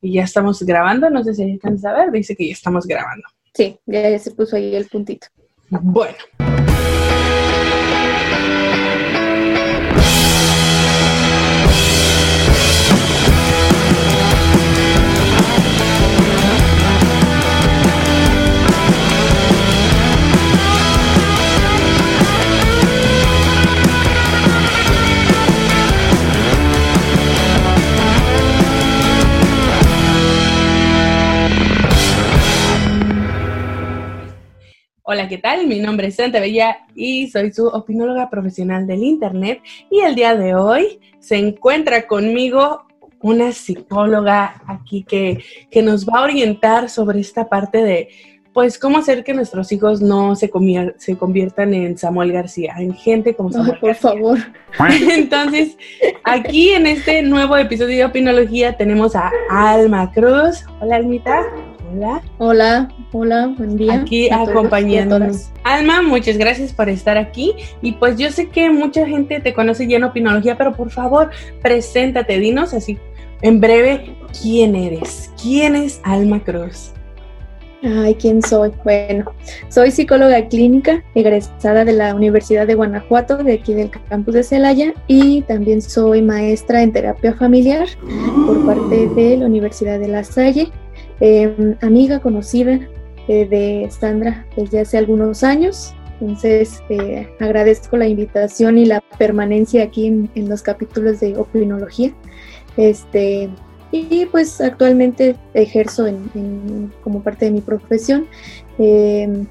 y ya estamos grabando. No sé si alcanza a ver, dice que ya estamos grabando. Sí, ya se puso ahí el puntito. Bueno. Hola, ¿qué tal? Mi nombre es Santa Bella y soy su opinóloga profesional del Internet. Y el día de hoy se encuentra conmigo una psicóloga aquí que, que nos va a orientar sobre esta parte de, pues, cómo hacer que nuestros hijos no se, se conviertan en Samuel García, en gente como Samuel por favor. Entonces, aquí en este nuevo episodio de Opinología tenemos a Alma Cruz. Hola, Almita. Hola. Hola, hola, buen día. Aquí acompañándonos. Alma, muchas gracias por estar aquí. Y pues yo sé que mucha gente te conoce ya en Opinología, pero por favor, preséntate, dinos así en breve quién eres. ¿Quién es Alma Cruz? Ay, ¿quién soy? Bueno, soy psicóloga clínica, egresada de la Universidad de Guanajuato, de aquí del campus de Celaya, y también soy maestra en terapia familiar por parte de la Universidad de La Salle Em, amiga conocida eh, de Sandra desde hace algunos años. Entonces, eh, agradezco la invitación y la permanencia aquí en, los capítulos de opinología. Este, y pues actualmente ejerzo como parte de mi profesión em,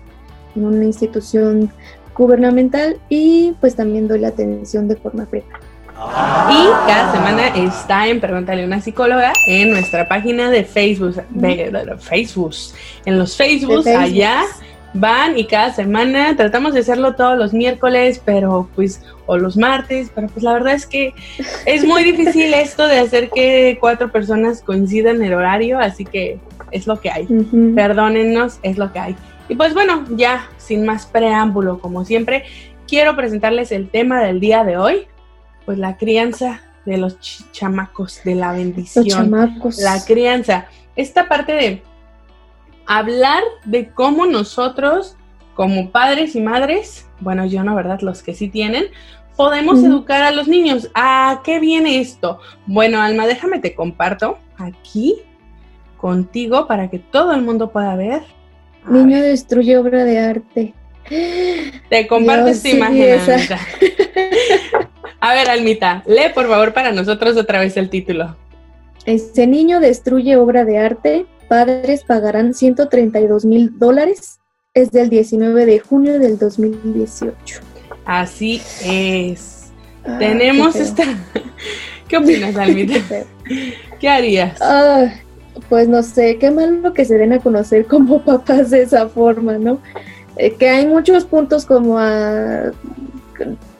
en una institución gubernamental y pues también doy la atención de forma privada. Y cada semana está en Pregúntale a una psicóloga en nuestra página de Facebook. De, Facebook. En los Facebook, allá van y cada semana tratamos de hacerlo todos los miércoles, pero pues, o los martes, pero pues la verdad es que es muy difícil esto de hacer que cuatro personas coincidan en el horario, así que es lo que hay. Perdónennos, es lo que hay. Y pues bueno, ya sin más preámbulo, como siempre, quiero presentarles el tema del día de hoy pues la crianza de los chamacos, de la bendición. Los chamacos. La crianza. Esta parte de hablar de cómo nosotros, como padres y madres, bueno, yo no, ¿verdad? Los que sí tienen, podemos educar a los niños. ¿A qué viene esto? Bueno, Alma, déjame te comparto aquí contigo para que todo el mundo pueda ver. Niño destruye obra de arte. Te comparto esta imagen. A ver, Almita, lee por favor para nosotros otra vez el título. Este niño destruye obra de arte. Padres pagarán 132 mil dólares. Es del 19 de junio del 2018. Así es. Ah, Tenemos esta. ¿Qué opinas, Almita? Qué, harías? Ah, pues no sé, qué malo que se den a conocer como papás de esa forma, ¿no? Eh, que hay muchos puntos como a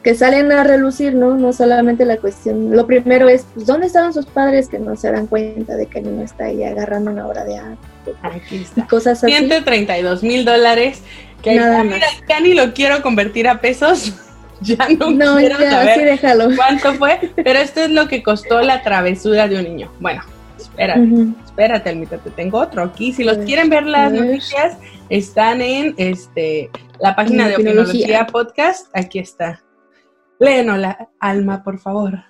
que salen a relucir, ¿no? No solamente la cuestión, lo primero es, pues, ¿dónde estaban sus padres que no se dan cuenta de que el niño está ahí agarrando una obra de arte? Aquí está. cosas así. 132 mil dólares, que Nada ya ni lo quiero convertir a pesos. Ya no, no quiero saber déjalo. cuánto fue, pero esto es lo que costó la travesura de un niño. Bueno, espérate, espérate, Almita, te tengo otro aquí. Si los quieren ver las noticias, están en este la página de Opinología Podcast. Aquí está. Léenos la alma, por favor.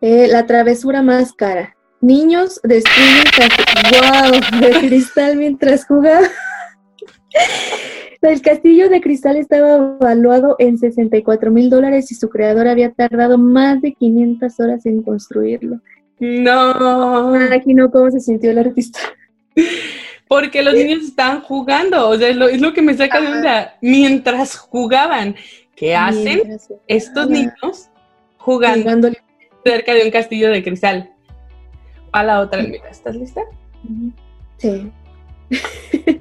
Eh, la travesura más cara. Niños destruyen wow, de cristal mientras jugaban. El castillo de cristal estaba evaluado en 64 mil dólares y su creador había tardado más de 500 horas en construirlo. No. Imagino cómo se sintió el artista. Porque los niños estaban jugando, o sea, es lo, que me saca de onda. Mientras jugaban, ¿Qué hacen estos niños jugando cerca de un castillo de cristal? A la otra, mira, ¿estás lista? Sí.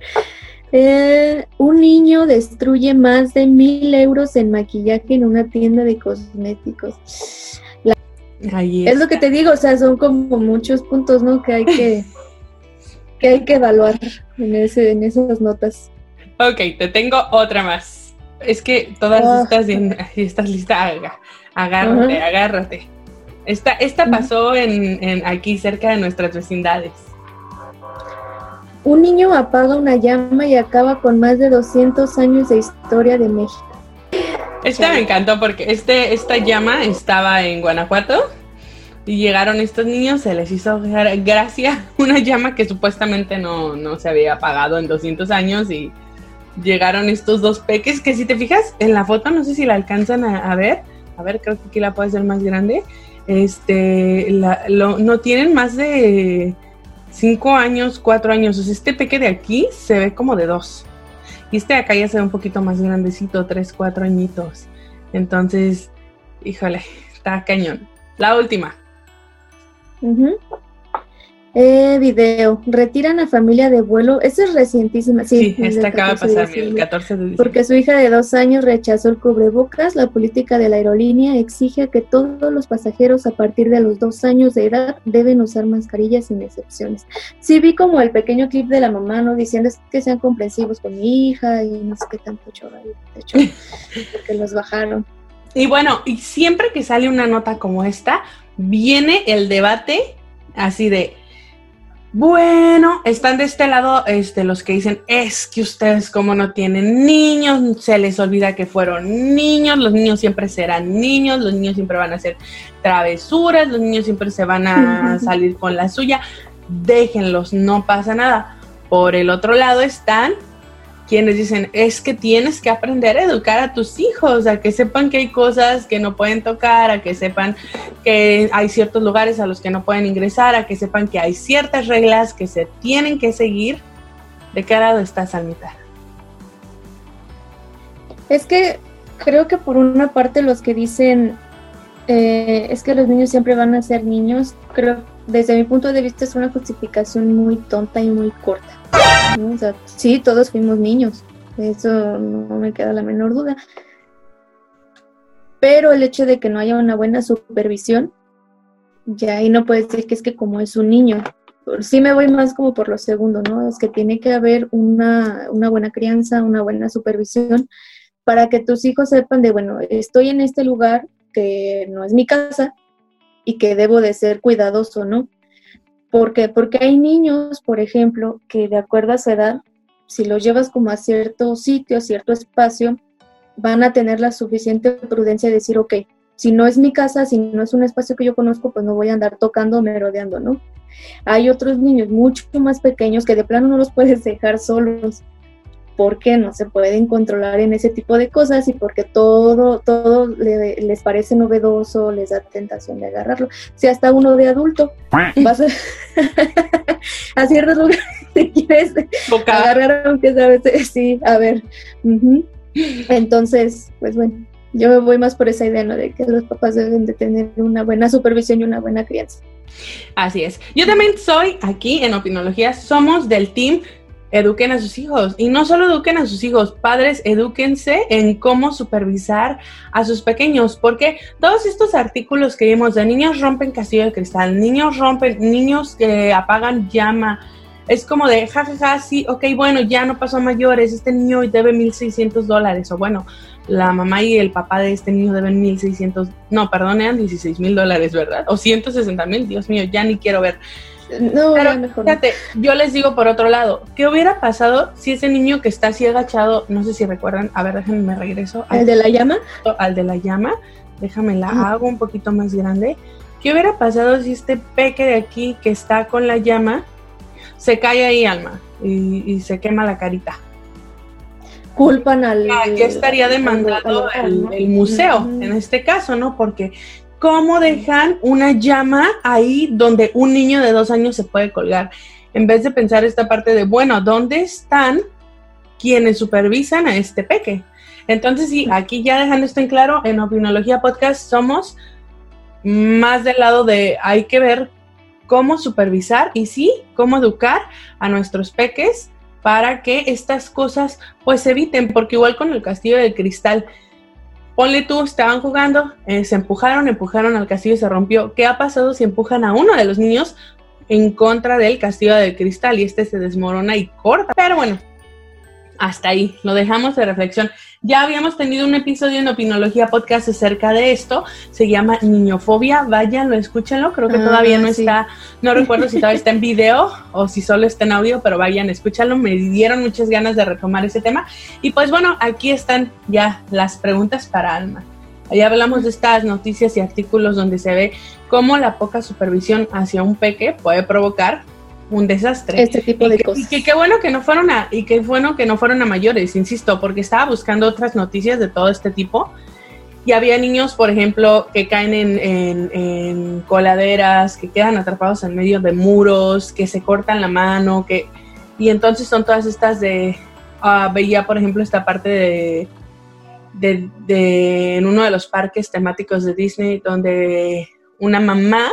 Eh, un niño destruye más de mil euros en maquillaje en una tienda de cosméticos. es lo que te digo, o sea, son como muchos puntos, ¿no? Que hay que, que hay que evaluar en, ese, en esas notas. Ok, te tengo otra más. Es que todas ah. estas, estás lista, agárrate, agárrate. Esta, esta pasó en, aquí cerca de nuestras vecindades. Un niño apaga una llama y acaba con más de 200 años de historia de México. Este me encantó porque este, esta llama estaba en Guanajuato y llegaron estos niños, se les hizo gracia una llama que supuestamente no, no se había apagado en 200 años y llegaron estos dos peques que si te fijas en la foto, no sé si la alcanzan a, ver, a ver, creo que aquí la puede ser más grande, este, no tienen más de 5 años, 4 años, o sea, este peque de aquí se ve como de 2 y este de acá ya se ve un poquito más grandecito, 3, 4 añitos, entonces, híjole, está cañón. La última. Eh, video, retiran a familia de vuelo, esa es recientísima, sí. Sí, esta acaba de pasar el 14 de diciembre. Porque su hija de dos años rechazó el cubrebocas, la política de la aerolínea exige que todos los pasajeros a partir de los dos años de edad deben usar mascarillas sin excepciones. Sí vi como el pequeño clip de la mamá, ¿no? Diciendo que sean comprensivos con mi hija y no sé qué tanto chorro, de hecho, porque los bajaron. Y bueno, y siempre que sale una nota como esta, viene el debate así de bueno, están de este lado este, los que dicen, es que ustedes como no tienen niños, se les olvida que fueron niños, los niños siempre serán niños, los niños siempre van a hacer travesuras, los niños siempre se van a salir con la suya, déjenlos, no pasa nada. Por el otro lado están quienes dicen, es que tienes que aprender a educar a tus hijos, a que sepan que hay cosas que no pueden tocar, a que sepan que hay ciertos lugares a los que no pueden ingresar, a que sepan que hay ciertas reglas que se tienen que seguir. ¿De qué lado estás, Almita? Es que creo que por una parte los que dicen eh, es que los niños siempre van a ser niños, creo desde mi punto de vista es una justificación muy tonta y muy corta sí, todos fuimos niños, eso no me queda la menor duda. Pero el hecho de que no haya una buena supervisión, ya ahí no puedes decir que es que como es un niño. Sí me voy más como por lo segundo, ¿no? Es que tiene que haber una, una buena crianza, una buena supervisión para que tus hijos sepan de, bueno, estoy en este lugar que no es mi casa y que debo de ser cuidadoso, ¿no? ¿Por qué? Porque hay niños, por ejemplo, que de acuerdo a su edad, si los llevas como a cierto sitio, a cierto espacio, van a tener la suficiente prudencia de decir, ok, si no es mi casa, si no es un espacio que yo conozco, pues no voy a andar tocando merodeando, ¿no? Hay otros niños mucho más pequeños que de plano no los puedes dejar solos porque no se pueden controlar en ese tipo de cosas y porque todo, todo les parece novedoso, les da tentación de agarrarlo. Si hasta uno de adulto vas a, a ciertos lugares te quieres agarrar aunque sabes, sí, a ver. Entonces, pues bueno, yo me voy más por esa idea, ¿no? De que los papás deben de tener una buena supervisión y una buena crianza. Así es. Yo también soy aquí en Opinología, somos del team eduquen a sus hijos. Y no solo eduquen a sus hijos, padres, edúquense en cómo supervisar a sus pequeños, porque todos estos artículos que vimos de niños rompen castillo de cristal, niños rompen, niños que apagan llama, es como de, jajaja, ja, ja, sí, ok, bueno, ya no pasó a mayores, este niño debe 1.600 dólares, o bueno, la mamá y el papá de este niño deben 1.600, no, perdón, eran 16 mil dólares, ¿verdad? O 160 mil, Dios mío, ya ni quiero ver. No, Pero, mejor. Fíjate, yo les digo por otro lado, ¿qué hubiera pasado si ese niño que está así agachado, no sé si recuerdan, a ver, déjenme me regreso. ¿Al de la llama? Al de la llama, déjame la hago un poquito más grande. ¿Qué hubiera pasado si este peque de aquí que está con la llama se cae ahí, Alma, y, se quema la carita? Culpan al... ¿Qué estaría demandando el, el museo en este caso, no? Porque cómo dejan una llama ahí donde un niño de dos años se puede colgar. En vez de pensar esta parte de, bueno, ¿dónde están quienes supervisan a este peque? Entonces, sí, aquí ya dejando esto en claro, en Opinología Podcast somos más del lado de hay que ver cómo supervisar y sí, cómo educar a nuestros peques para que estas cosas pues se eviten, porque igual con el castillo de cristal, Ponle tú, estaban jugando, eh, se empujaron, empujaron al castillo y se rompió. ¿Qué ha pasado si empujan a uno de los niños en contra del castillo de cristal y este se desmorona y corta? Pero bueno, hasta ahí, lo dejamos de reflexión. Ya habíamos tenido un episodio en Opinología Podcast acerca de esto. Se llama Niñofobia. Váyanlo, escúchenlo. Creo que todavía no está, no recuerdo si todavía está en video o si solo está en audio, pero vayan, escúchalo. Me dieron muchas ganas de retomar ese tema. Y pues bueno, aquí están ya las preguntas para Alma. Ya hablamos de estas noticias y artículos donde se ve cómo la poca supervisión hacia un peque puede provocar un desastre. Este tipo de cosas. Y que qué bueno que no fueron a, y qué bueno que no fueron a mayores, insisto, porque estaba buscando otras noticias de todo este tipo. Y había niños, por ejemplo, que caen en, coladeras, que quedan atrapados en medio de muros, que se cortan la mano, que y entonces son todas estas de ah, veía, por ejemplo, esta parte de, de, de en uno de los parques temáticos de Disney donde una mamá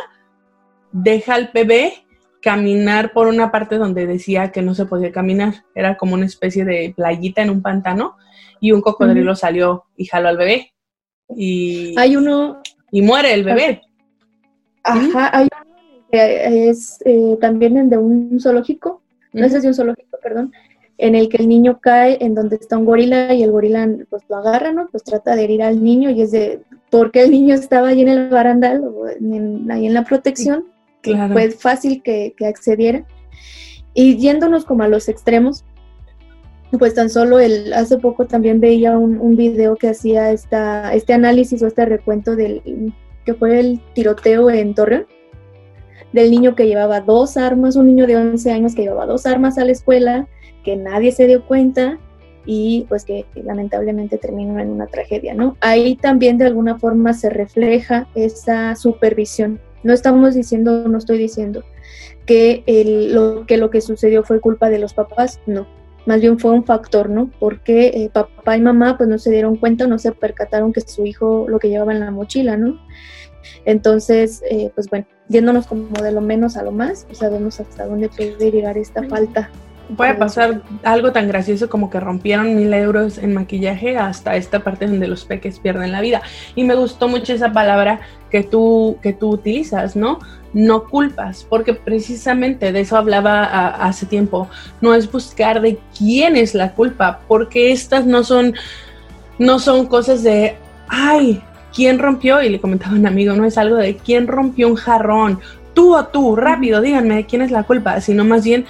deja al bebé caminar por una parte donde decía que no se podía caminar. Era como una especie de playita en un pantano y un cocodrilo salió y jaló al bebé. Y, hay uno... Y muere el bebé. Ajá, hay uno que es eh, también el de un zoológico, no es de un zoológico, perdón, en el que el niño cae en donde está un gorila y el gorila pues lo agarra, ¿no? Pues trata de herir al niño y es de, ¿por qué el niño estaba ahí en el barandal, ahí en la protección? Fue fácil que, accediera. Y yéndonos como a los extremos, pues tan solo el, hace poco también veía un, un video que hacía esta, este análisis o este recuento del que fue el tiroteo en Torreón, del niño que llevaba dos armas, un niño de 11 años que llevaba dos armas a la escuela, que nadie se dio cuenta y pues que lamentablemente terminó en una tragedia, ¿no? Ahí también de alguna forma se refleja esa supervisión no estamos diciendo, no estoy diciendo que, lo, que lo que sucedió fue culpa de los papás, no. Más bien fue un factor, ¿no? Porque eh, papá y mamá pues no se dieron cuenta, no se percataron que su hijo lo que llevaba en la mochila, ¿no? Entonces, eh, pues bueno, yéndonos como de lo menos a lo más, pues sabemos hasta dónde puede llegar esta falta puede pasar algo tan gracioso como que rompieron mil euros en maquillaje hasta esta parte donde los peques pierden la vida. Y me gustó mucho esa palabra que tú, que tú utilizas, ¿no? No culpas, porque precisamente de eso hablaba hace tiempo. No es buscar de quién es la culpa, porque estas no son, no son cosas de, ay, ¿quién rompió? Y le comentaba un amigo, no es algo de quién rompió un jarrón, tú o tú, rápido, díganme quién es la culpa, sino más bien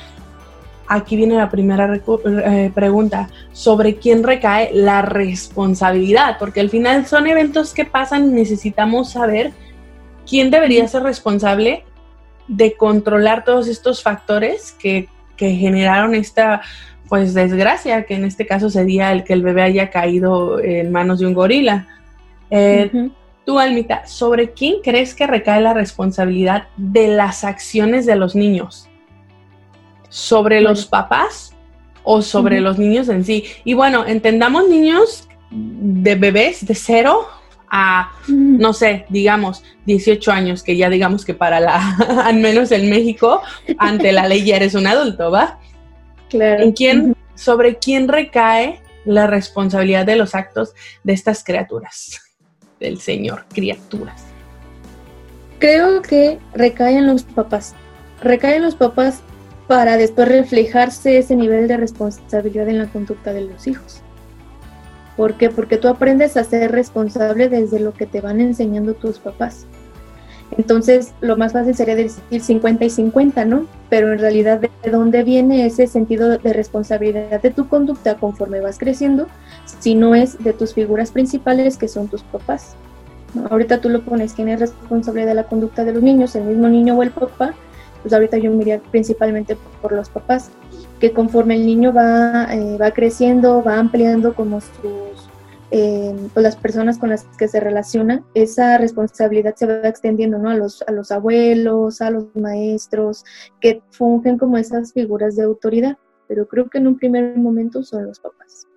aquí viene la primera eh, pregunta, sobre quién recae la responsabilidad, porque al final son eventos que pasan y necesitamos saber quién debería ser responsable de controlar todos estos factores que, generaron esta pues desgracia, que en este caso sería el que el bebé haya caído en manos de un gorila. Eh, tú, Almita, ¿sobre quién crees que recae la responsabilidad de las acciones de los niños? Sobre los papás o sobre los niños en sí. Y bueno, entendamos niños de bebés de cero a, no sé, digamos, 18 años, que ya digamos que para la, al menos en México, ante la ley ya eres un adulto, ¿va? Claro. ¿En quién, sobre quién recae la responsabilidad de los actos de estas criaturas, del Señor, criaturas? Creo que recaen los papás. Recaen los papás para después reflejarse ese nivel de responsabilidad en la conducta de los hijos. ¿Por qué? Porque tú aprendes a ser responsable desde lo que te van enseñando tus papás. Entonces, lo más fácil sería decir 50 y 50, ¿no? Pero en realidad, ¿de dónde viene ese sentido de responsabilidad de tu conducta conforme vas creciendo? Si no es de tus figuras principales, que son tus papás. Ahorita tú lo pones, ¿quién es responsable de la conducta de los niños? ¿El mismo niño o el papá? Pues ahorita yo miraría principalmente por los papás, que conforme el niño va, eh, va creciendo, va ampliando como sus, eh, pues las personas con las que se relaciona, esa responsabilidad se va extendiendo ¿no? a, los, a los abuelos, a los maestros, que fungen como esas figuras de autoridad, pero creo que en un primer momento son los papás.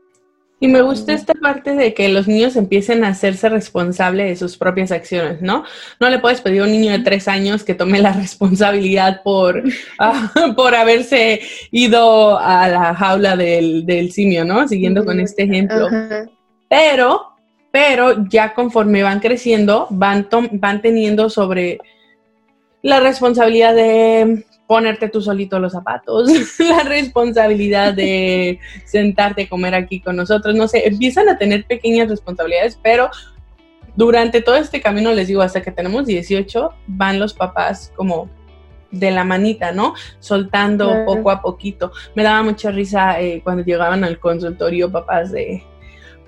Y me gusta esta parte de que los niños empiecen a hacerse responsable de sus propias acciones, ¿no? No le puedes pedir a un niño de tres años que tome la responsabilidad por, ah, por haberse ido a la jaula del, simio, ¿no? Siguiendo con este ejemplo. Pero, pero ya conforme van creciendo, van, van teniendo sobre la responsabilidad de ponerte tú solito los zapatos, la responsabilidad de sentarte a comer aquí con nosotros, no sé, empiezan a tener pequeñas responsabilidades, pero durante todo este camino, les digo, hasta que tenemos 18, van los papás como de la manita, ¿no? Soltando poco a poquito. Me daba mucha risa eh, cuando llegaban al consultorio papás de,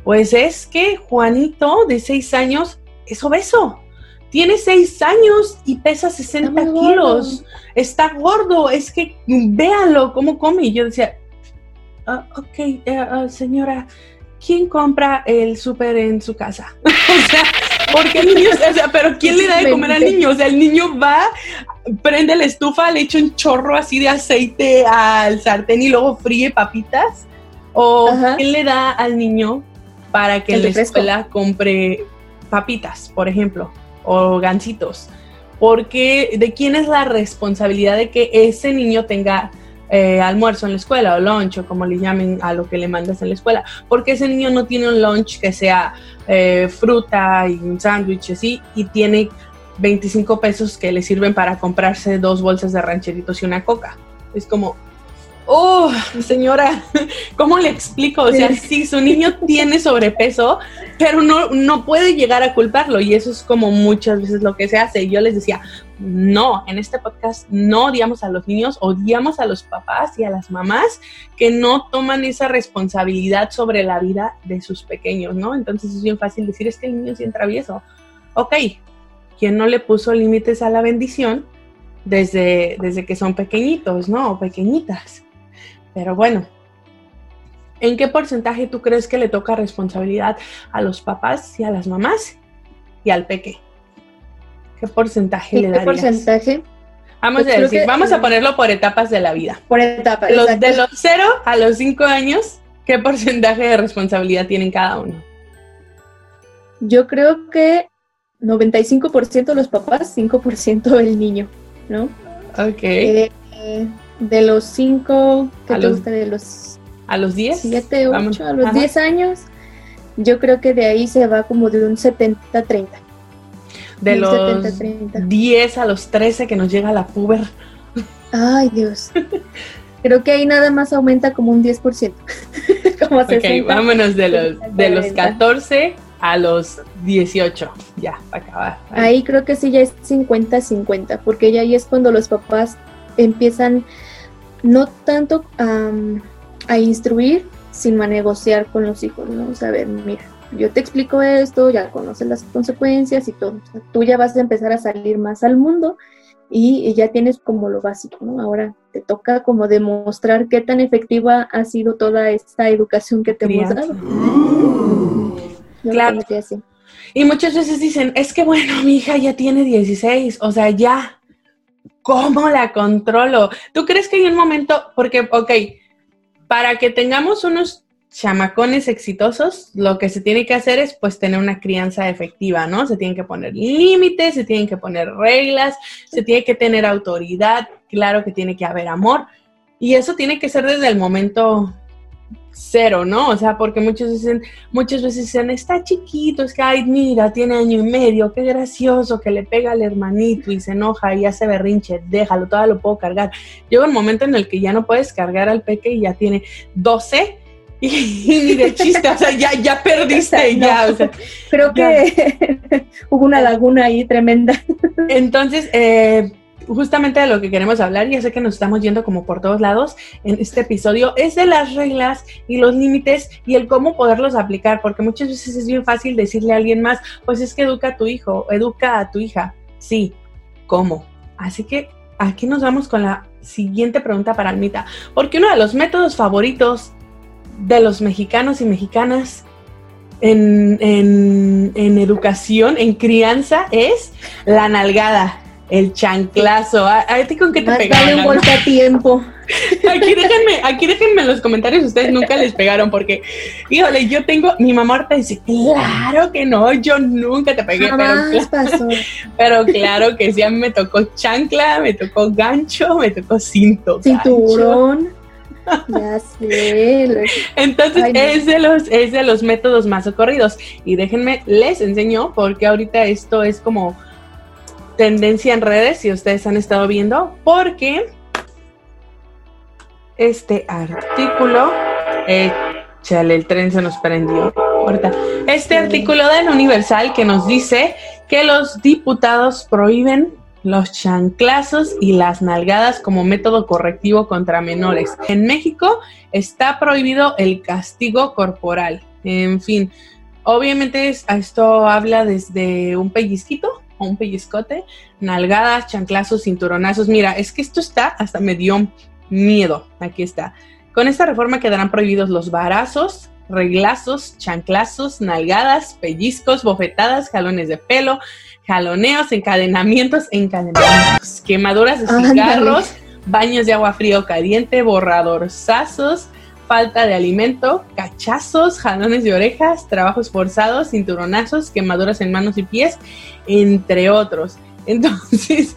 pues es que Juanito de 6 años es obeso. Tiene 6 años y pesa 60 kilos. Está gordo. Es que véanlo cómo come. Y yo decía, ah, ok, ah, señora, ¿quién compra el súper en su casa? o sea, porque el niño, o sea, pero ¿quién le da de comer al niño? O sea, el niño va, prende la estufa, le echa un chorro así de aceite al sartén y luego fríe papitas. ¿O quién le da al niño para que en la escuela compre papitas, por ejemplo, o gancitos? Porque de quién es la responsabilidad de que ese niño tenga eh, almuerzo en la escuela o lunch o como le llamen a lo que le mandas en la escuela, porque ese niño no tiene un lunch que sea eh, fruta y un sándwich así y tiene 25 pesos que le sirven para comprarse dos bolsas de rancheritos y una coca. Es como, oh, señora, ¿cómo le explico? O sea, sí, su niño tiene sobrepeso, pero no, no puede llegar a culparlo y eso es como muchas veces lo que se hace. Yo les decía, no, en este podcast no odiamos a los niños, odiamos a los papás y a las mamás que no toman esa responsabilidad sobre la vida de sus pequeños, ¿no? Entonces es bien fácil decir, es que el niño es bien travieso. Ok, ¿quién no le puso límites a la bendición desde, desde que son pequeñitos, ¿no? O pequeñitas. Pero bueno, ¿en qué porcentaje tú crees que le toca responsabilidad a los papás y a las mamás y al peque? ¿Qué porcentaje le darías? ¿Qué porcentaje? Vamos pues a decir, vamos a ponerlo por etapas de la vida. Por etapas. Los, de los 0 a los 5 años, ¿qué porcentaje de responsabilidad tienen cada uno? Yo creo que 95% los papás, 5% el niño, ¿no? Ok. Eh, de los 5, ¿qué te gusta? De los... ¿A los 10? 7, 8, a los 10 años, yo creo que de ahí se va como de un 70-30 de los 10 a los 13 que nos llega la puber. Ay, Dios. Creo que ahí nada más aumenta como un 10%. como ok, vámonos de los, de los 14 a los 18, ya, para acabar. Ahí. creo que sí ya es 50-50, porque ya ahí es cuando los papás empiezan no tanto a, a instruir, sino a negociar con los hijos, ¿no? O sea, a ver, mira, yo te explico esto, ya conoces las consecuencias y todo. tú ya vas a empezar a salir más al mundo y, ya tienes como lo básico, ¿no? Ahora te toca como demostrar qué tan efectiva ha sido toda esta educación que te hemos dado. claro. Y muchas veces dicen, es que bueno, mi hija ya tiene 16, o sea, ya, ¿cómo la controlo? ¿Tú crees que hay un momento, porque, ok, para que tengamos unos chamacones exitosos, lo que se tiene que hacer es pues tener una crianza efectiva, ¿no? Se tienen que poner límites, se tienen que poner reglas, se tiene que tener autoridad, claro que tiene que haber amor. Y eso tiene que ser desde el momento cero, ¿no? O sea, porque muchos dicen, muchas veces dicen, está chiquito, es que, ay, mira, tiene año y medio, qué gracioso, que le pega al hermanito y se enoja y hace berrinche, déjalo, todavía lo puedo cargar. Llega un momento en el que ya no puedes cargar al peque y ya tiene 12 y, ni de chiste, o sea, ya, ya perdiste, ya, o sea, Creo que hubo una laguna ahí tremenda. Entonces, eh, justamente de lo que queremos hablar, ya sé que nos estamos yendo como por todos lados en este episodio, es de las reglas y los límites y el cómo poderlos aplicar, porque muchas veces es bien fácil decirle a alguien más, pues es que educa a tu hijo, educa a tu hija. Sí, ¿cómo? Así que aquí nos vamos con la siguiente pregunta para Almita, porque uno de los métodos favoritos de los mexicanos y mexicanas en, en, educación, en crianza, es la nalgada, el chanclazo. ¿A, ti con qué te pegaron? un golpe a tiempo. Aquí déjenme, aquí déjenme en los comentarios, ustedes nunca les pegaron, porque, híjole, yo tengo, mi mamá ahorita dice, claro que no, yo nunca te pegué, pero, pero claro que sí, a mí me tocó chancla, me tocó gancho, me tocó cinto. Cinturón. Ya sé. Entonces es, de los, es de los métodos más ocurridos. Y déjenme, les enseño porque ahorita esto es como tendencia en redes, si ustedes han estado viendo, porque este artículo. Échale, el tren se nos prendió. Este artículo del Universal que nos dice que los diputados prohíben los chanclazos y las nalgadas como método correctivo contra menores. En México está prohibido el castigo corporal. En fin, obviamente esto habla desde un pellizquito o un pellizcote, nalgadas, chanclazos, cinturonazos. Mira, es que esto está hasta me dio miedo. Aquí está. Con esta reforma quedarán prohibidos los barazos, reglazos, chanclazos, nalgadas, pellizcos, bofetadas, jalones de pelo, jaloneos, encadenamientos, encadenamientos, quemaduras de cigarros, baños de agua fría o caliente, borradorzazos, falta de alimento, cachazos, jalones de orejas, trabajos forzados, cinturonazos, quemaduras en manos y pies, entre otros. Entonces,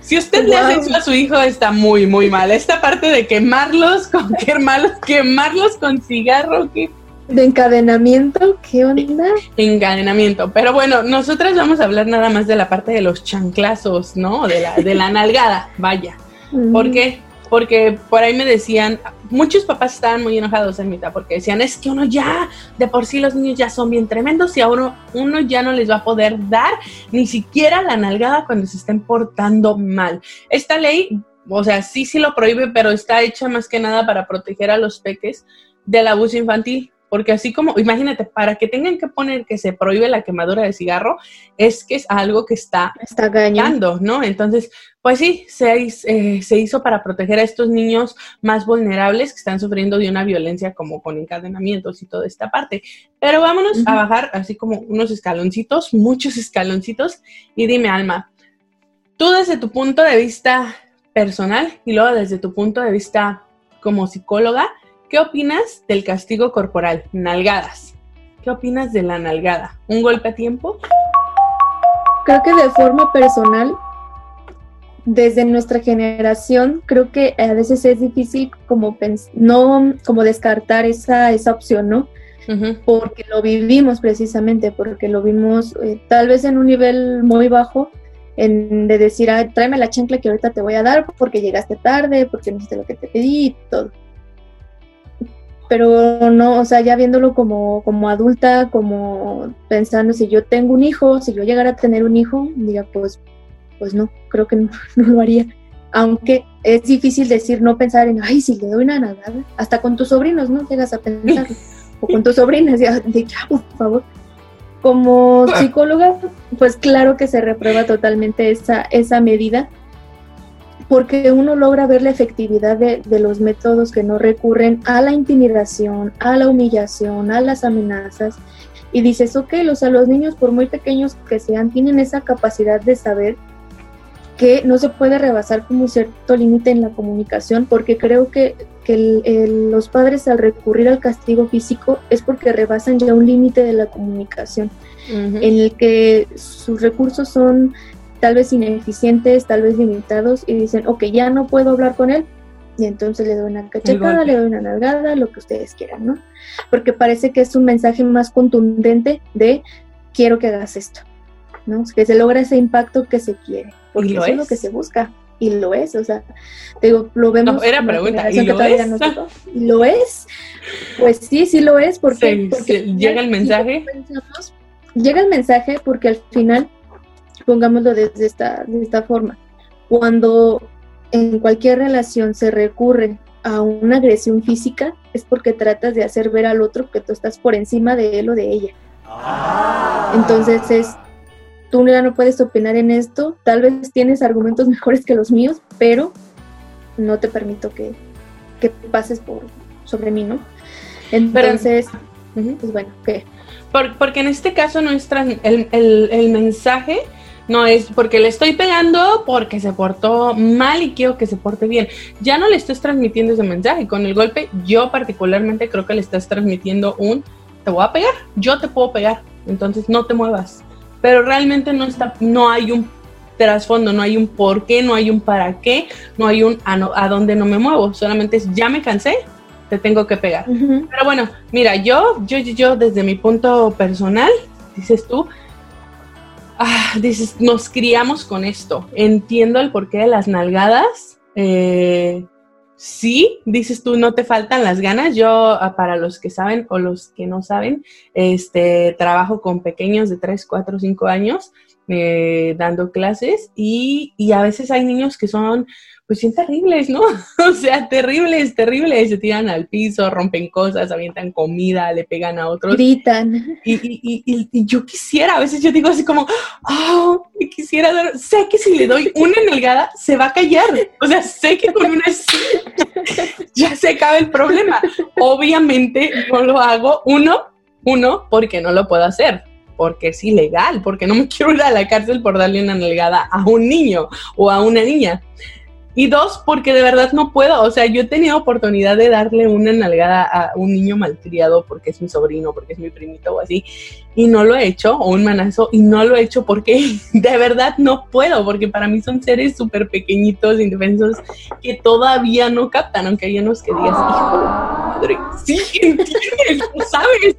si usted le hace eso a su hijo, está muy, muy mal. Esta parte de quemarlos con quemarlos, quemarlos con cigarro, ¿qué ¿De encadenamiento? ¿Qué onda? Encadenamiento. Pero bueno, nosotras vamos a hablar nada más de la parte de los chanclazos, ¿no? De la, de la nalgada, vaya. ¿Por qué? Porque por ahí me decían, muchos papás estaban muy enojados en mitad porque decían, es que uno ya, de por sí los niños ya son bien tremendos y a uno, uno ya no les va a poder dar ni siquiera la nalgada cuando se estén portando mal. Esta ley, o sea, sí, sí lo prohíbe, pero está hecha más que nada para proteger a los peques del abuso infantil. Porque así como, imagínate, para que tengan que poner que se prohíbe la quemadura de cigarro, es que es algo que está, está ¿no? Entonces, pues sí, se, eh, se hizo para proteger a estos niños más vulnerables que están sufriendo de una violencia como con encadenamientos y toda esta parte. Pero vámonos a bajar así como unos escaloncitos, muchos escaloncitos, y dime, Alma, tú desde tu punto de vista personal y luego desde tu punto de vista como psicóloga, ¿Qué opinas del castigo corporal? Nalgadas. ¿Qué opinas de la nalgada? ¿Un golpe a tiempo? Creo que de forma personal, desde nuestra generación, creo que a veces es difícil como no como descartar esa, esa opción, ¿no? Porque lo vivimos precisamente, porque lo vimos eh, tal vez en un nivel muy bajo, en, de decir, ah, tráeme la chancla que ahorita te voy a dar porque llegaste tarde, porque no hiciste lo que te pedí y todo pero no, o sea, ya viéndolo como, como adulta, como pensando si yo tengo un hijo, si yo llegara a tener un hijo, diga, pues, pues no, creo que no, lo haría. Aunque es difícil decir, no pensar en, ay, si le doy una nada, hasta con tus sobrinos, ¿no? Llegas a pensar, o con tus sobrinas, ya, de, ya, por favor. Como psicóloga, pues claro que se reprueba totalmente esa, esa medida, porque uno logra ver la efectividad de, los métodos que no recurren a la intimidación, a la humillación, a las amenazas. Y dices, ok, o sea, los niños, por muy pequeños que sean, tienen esa capacidad de saber que no se puede rebasar como cierto límite en la comunicación, porque creo que, los padres al recurrir al castigo físico es porque rebasan ya un límite de la comunicación, en el que sus recursos son tal vez ineficientes, tal vez limitados, y dicen, ok, ya no puedo hablar con él, y entonces le doy una cachetada, le doy una nalgada, lo que ustedes quieran, ¿no? Porque parece que es un mensaje más contundente de quiero que hagas esto, ¿no? Que se logra ese impacto que se quiere, porque eso es? lo que se busca. Y lo es, o sea, digo, lo vemos. No, era pregunta, ¿y lo es? ¿Y lo es? Pues sí, sí lo es, porque, llega el mensaje. llega el mensaje porque al final pongámoslo de esta, de esta forma. Cuando en cualquier relación se recurre a una agresión física, es porque tratas de hacer ver al otro que tú estás por encima de él o de ella. Ah. Entonces es, tú ya no puedes opinar en esto, tal vez tienes argumentos mejores que los míos, pero no te permito que, pases por sobre mí, ¿no? Entonces, pues bueno, ¿qué? porque en este caso nuestra, el, el, el mensaje no es porque le estoy pegando porque se portó mal y quiero que se porte bien. Ya no le estás transmitiendo ese mensaje. Con el golpe, yo particularmente creo que le estás transmitiendo un te voy a pegar, yo te puedo pegar, entonces no te muevas. Pero realmente no está, no hay un trasfondo, no hay un por qué, no hay un para qué, no hay un a, no, a dónde no me muevo. Solamente es ya me cansé, te tengo que pegar. Pero bueno, mira, yo, yo, yo desde mi punto personal, dices tú, ah, dices, nos criamos con esto. Entiendo el porqué de las nalgadas. Eh, sí, dices tú, no te faltan las ganas. Yo, ah, para los que saben o los que no saben, este, trabajo con pequeños de 3, 4, 5 años eh, dando clases y, y a veces hay niños que son pues son terribles, ¿no? o sea, terribles, terribles. Se tiran al piso, rompen cosas, avientan comida, le pegan a otros. Gritan. Y, y, y, y yo quisiera, a veces yo digo así como, oh, quisiera dar, sé que si le doy una nalgada, se va a callar. O sea, sé que con una ya se acaba el problema. Obviamente no lo hago, uno, uno, porque no lo puedo hacer porque es ilegal, porque no me quiero ir a la cárcel por darle una nalgada a un niño o a una niña. Y dos, porque de verdad no puedo. O sea, yo he tenido oportunidad de darle una nalgada a un niño malcriado porque es mi sobrino, porque es mi primito o así. Y no lo he hecho, o un manazo, y no lo he hecho porque de verdad no puedo, porque para mí son seres súper pequeñitos, indefensos, que todavía no captan, aunque hay unos que digas, hijo de madre, sí, entiendes, tú sabes.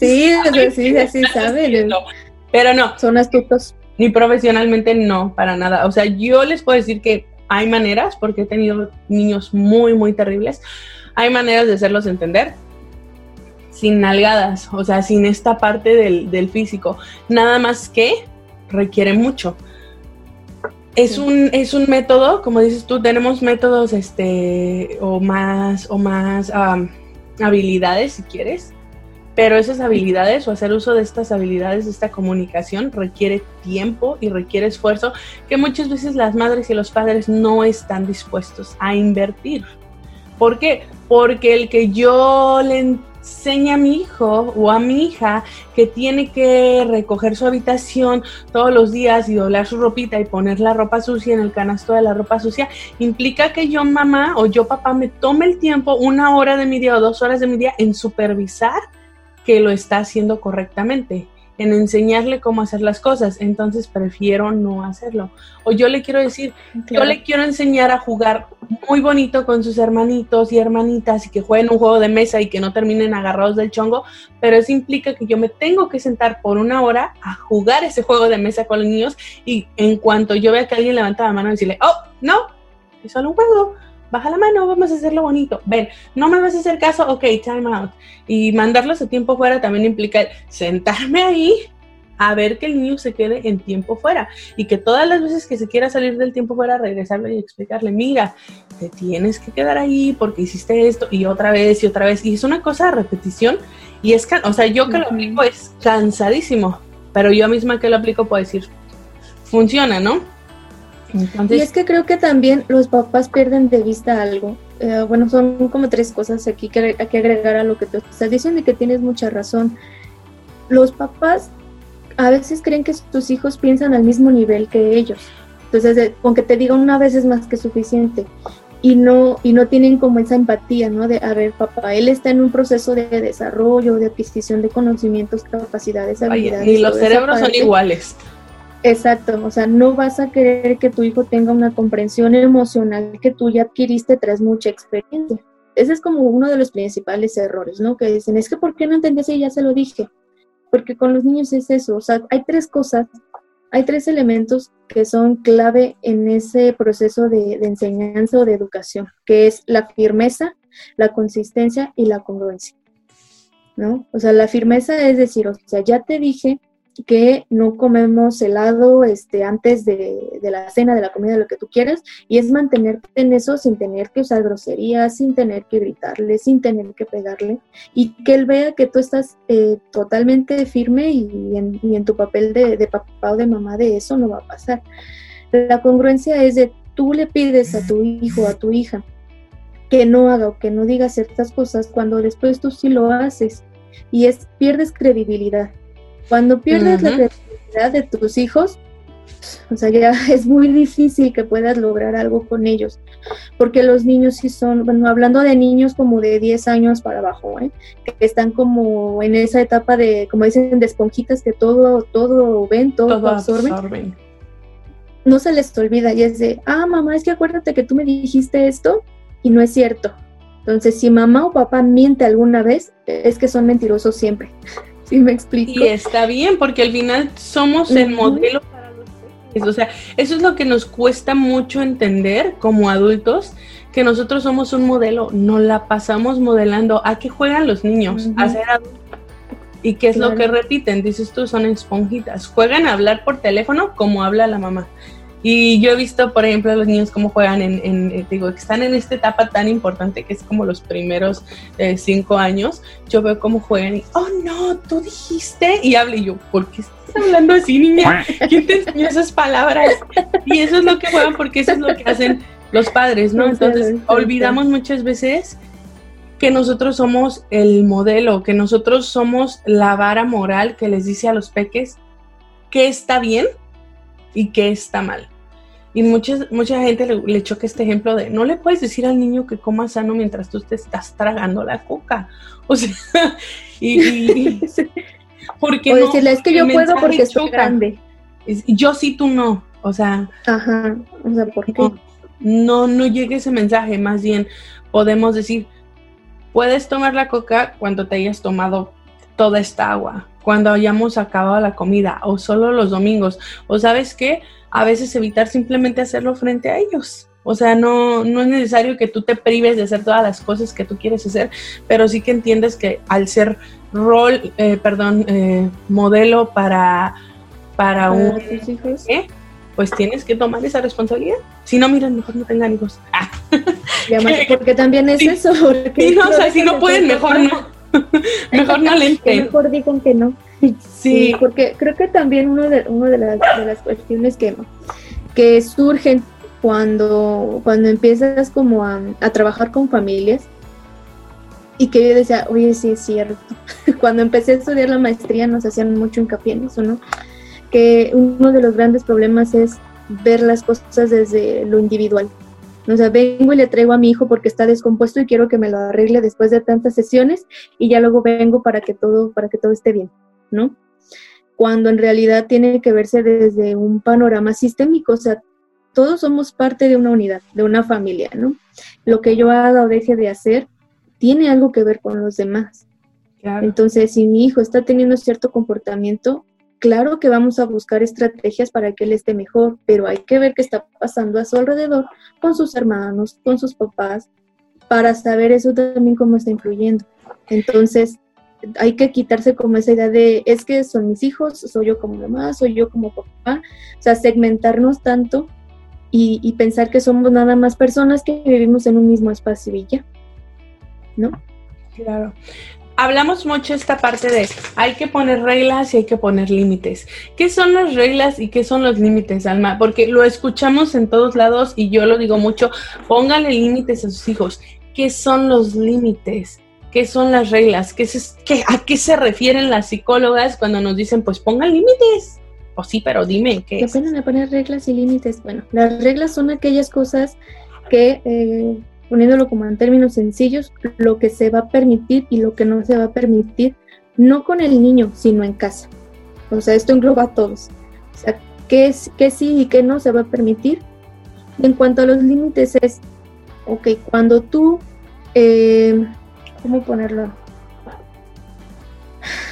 Sí, sí, sí, saben. Pero no. Son astutos. Ni profesionalmente no, para nada. O sea, yo les puedo decir que hay maneras, porque he tenido niños muy, muy terribles, hay maneras de hacerlos entender sin nalgadas, o sea, sin esta parte del, físico. Nada más que requiere mucho. Es, un, es un método, como dices tú, tenemos métodos este, o más, o más habilidades, si quieres, pero esas habilidades o hacer uso de estas habilidades, de esta comunicación, requiere tiempo y requiere esfuerzo que muchas veces las madres y los padres no están dispuestos a invertir. ¿Por qué? Porque el que yo le enseñe a mi hijo o a mi hija que tiene que recoger su habitación todos los días y doblar su ropita y poner la ropa sucia en el canasto de la ropa sucia, implica que yo mamá o yo papá me tome el tiempo, una hora de mi día o dos horas de mi día en supervisar que lo está haciendo correctamente, en enseñarle cómo hacer las cosas, entonces prefiero no hacerlo. O yo le quiero decir, yo le quiero enseñar a jugar muy bonito con sus hermanitos y hermanitas y que jueguen un juego de mesa y que no terminen agarrados del chongo, pero eso implica que yo me tengo que sentar por una hora a jugar ese juego de mesa con los niños y en cuanto yo vea que alguien levanta la mano y decirle, oh, no, es solo un juego, baja la mano, vamos a hacerlo bonito. Ven, no me vas a hacer caso, ok, time out. Y mandarlos a tiempo fuera también implica sentarme ahí a ver que el niño se quede en tiempo fuera y que todas las veces que se quiera salir del tiempo fuera, regresarle y explicarle, mira, te tienes que quedar ahí porque hiciste esto y otra vez y otra vez. Y es una cosa de repetición y es, o sea, yo que lo aplico es cansadísimo, pero yo misma que lo aplico puedo decir, funciona, ¿no? Y es que creo que también los papás pierden de vista algo. Eh, bueno, son como tres cosas aquí que hay que agregar a lo que tú estás diciendo y que tienes mucha razón. Los papás a veces creen que sus hijos piensan al mismo nivel que ellos. Entonces, aunque te digan una vez es más que suficiente. Y no, y no tienen como esa empatía, ¿no? De, a ver, papá, él está en un proceso de desarrollo, de adquisición de conocimientos, capacidades, habilidades. y los cerebros son iguales. Exacto, o sea, no vas a querer que tu hijo tenga una comprensión emocional que tú ya adquiriste tras mucha experiencia. Ese es como uno de los principales errores, ¿no? Que dicen, es que ¿por qué no entendés y ya se lo dije? Porque con los niños es eso, o sea, hay tres cosas, hay tres elementos que son clave en ese proceso de, de enseñanza o de educación, que es la firmeza, la consistencia y la congruencia, ¿no? O sea, la firmeza es decir, o sea, ya te dije que no comemos helado este, antes de, la cena, de la comida, lo que tú quieras, y es mantenerte en eso sin tener que usar groserías, sin tener que gritarle, sin tener que pegarle, y que él vea que tú estás eh, totalmente firme y en, tu papel de, de, papá o de mamá de eso no va a pasar. La congruencia es de tú le pides a tu hijo, a tu hija, que no haga o que no diga ciertas cosas cuando después tú sí lo haces y es pierdes credibilidad cuando pierdes la credibilidad de tus hijos, o sea, ya es muy difícil que puedas lograr algo con ellos, porque los niños sí son, bueno, hablando de niños como de 10 años para abajo, ¿eh? que están como en esa etapa de, como dicen, de esponjitas que todo, todo ven, todo, absorben. No se les olvida y es de, ah, mamá, es que acuérdate que tú me dijiste esto y no es cierto. Entonces, si mamá o papá miente alguna vez, es que son mentirosos siempre. ¿Sí me explico? Y está bien, porque al final somos el modelo para los peques. O sea, eso es lo que nos cuesta mucho entender como adultos, que nosotros somos un modelo, no la pasamos modelando a qué juegan los niños, a ser adultos. ¿Y qué es lo que repiten? Dices tú, son esponjitas. Juegan a hablar por teléfono como habla la mamá. Y yo he visto, por ejemplo, a los niños cómo juegan en, en eh, digo, que están en esta etapa tan importante que es como los primeros eh, cinco años. Yo veo cómo juegan y, oh no, tú dijiste, y hablo y yo, ¿por qué estás hablando así, niña? ¿Quién te enseñó esas palabras? Y eso es lo que juegan porque eso es lo que hacen los padres, ¿no? Entonces, olvidamos muchas veces que nosotros somos el modelo, que nosotros somos la vara moral que les dice a los peques qué está bien y qué está mal. Y mucha, mucha gente le, choca este ejemplo de no le puedes decir al niño que coma sano mientras tú te estás tragando la coca. O sea, y, porque o decirle es que yo puedo porque estoy grande. Yo sí, tú no. O sea, ajá. O sea, ¿por qué? No, no llegue ese mensaje. Más bien, podemos decir, puedes tomar la coca cuando te hayas tomado toda esta agua, cuando hayamos acabado la comida, o solo los domingos. O sabes qué, a veces evitar simplemente hacerlo frente a ellos. O sea, no, no es necesario que tú te prives de hacer todas las cosas que tú quieres hacer, pero sí que entiendes que al ser rol, eh, perdón, eh, modelo para, para un... ¿eh? Pues tienes que tomar esa responsabilidad. Si no, miren, mejor no tengan hijos. Ah. porque también es eso. Porque no, o sea, si no pueden, mejor no. mejor no le Mejor digan que no. Sí. porque creo que también uno de, uno de, las, de las cuestiones que, que surgen cuando, cuando empiezas como a, trabajar con familias y que yo decía, oye, sí es cierto. Cuando empecé a estudiar la maestría nos hacían mucho hincapié en eso, ¿no? Que uno de los grandes problemas es ver las cosas desde lo individual. O sea, vengo y le traigo a mi hijo porque está descompuesto y quiero que me lo arregle después de tantas sesiones y ya luego vengo para que todo, para que todo esté bien. ¿No? Cuando en realidad tiene que verse desde un panorama sistémico, o sea, todos somos parte de una unidad, de una familia, ¿no? Lo que yo haga o deje de hacer tiene algo que ver con los demás. Entonces, si mi hijo está teniendo cierto comportamiento, claro que vamos a buscar estrategias para que él esté mejor, pero hay que ver qué está pasando a su alrededor, con sus hermanos, con sus papás, para saber eso también cómo está influyendo. Entonces, hay que quitarse como esa idea de es que son mis hijos, soy yo como mamá, soy yo como papá, o sea, segmentarnos tanto y, pensar que somos nada más personas que vivimos en un mismo espacio y ¿no? Claro. Hablamos mucho esta parte de hay que poner reglas y hay que poner límites. ¿Qué son las reglas y qué son los límites, Alma? Porque lo escuchamos en todos lados y yo lo digo mucho, póngale límites a sus hijos. ¿Qué son los límites? ¿Qué son las reglas? ¿Qué ¿A qué se refieren las psicólogas cuando nos dicen, pues pongan límites? O sí, pero dime, ¿qué es? a poner reglas y límites. Bueno, las reglas son aquellas cosas que, eh, poniéndolo como en términos sencillos, lo que se va a permitir y lo que no se va a permitir, no con el niño, sino en casa. O sea, esto engloba a todos. O sea, qué, es, qué sí y qué no se va a permitir. En cuanto a los límites es, ok, cuando tú eh, ¿Cómo ponerlo?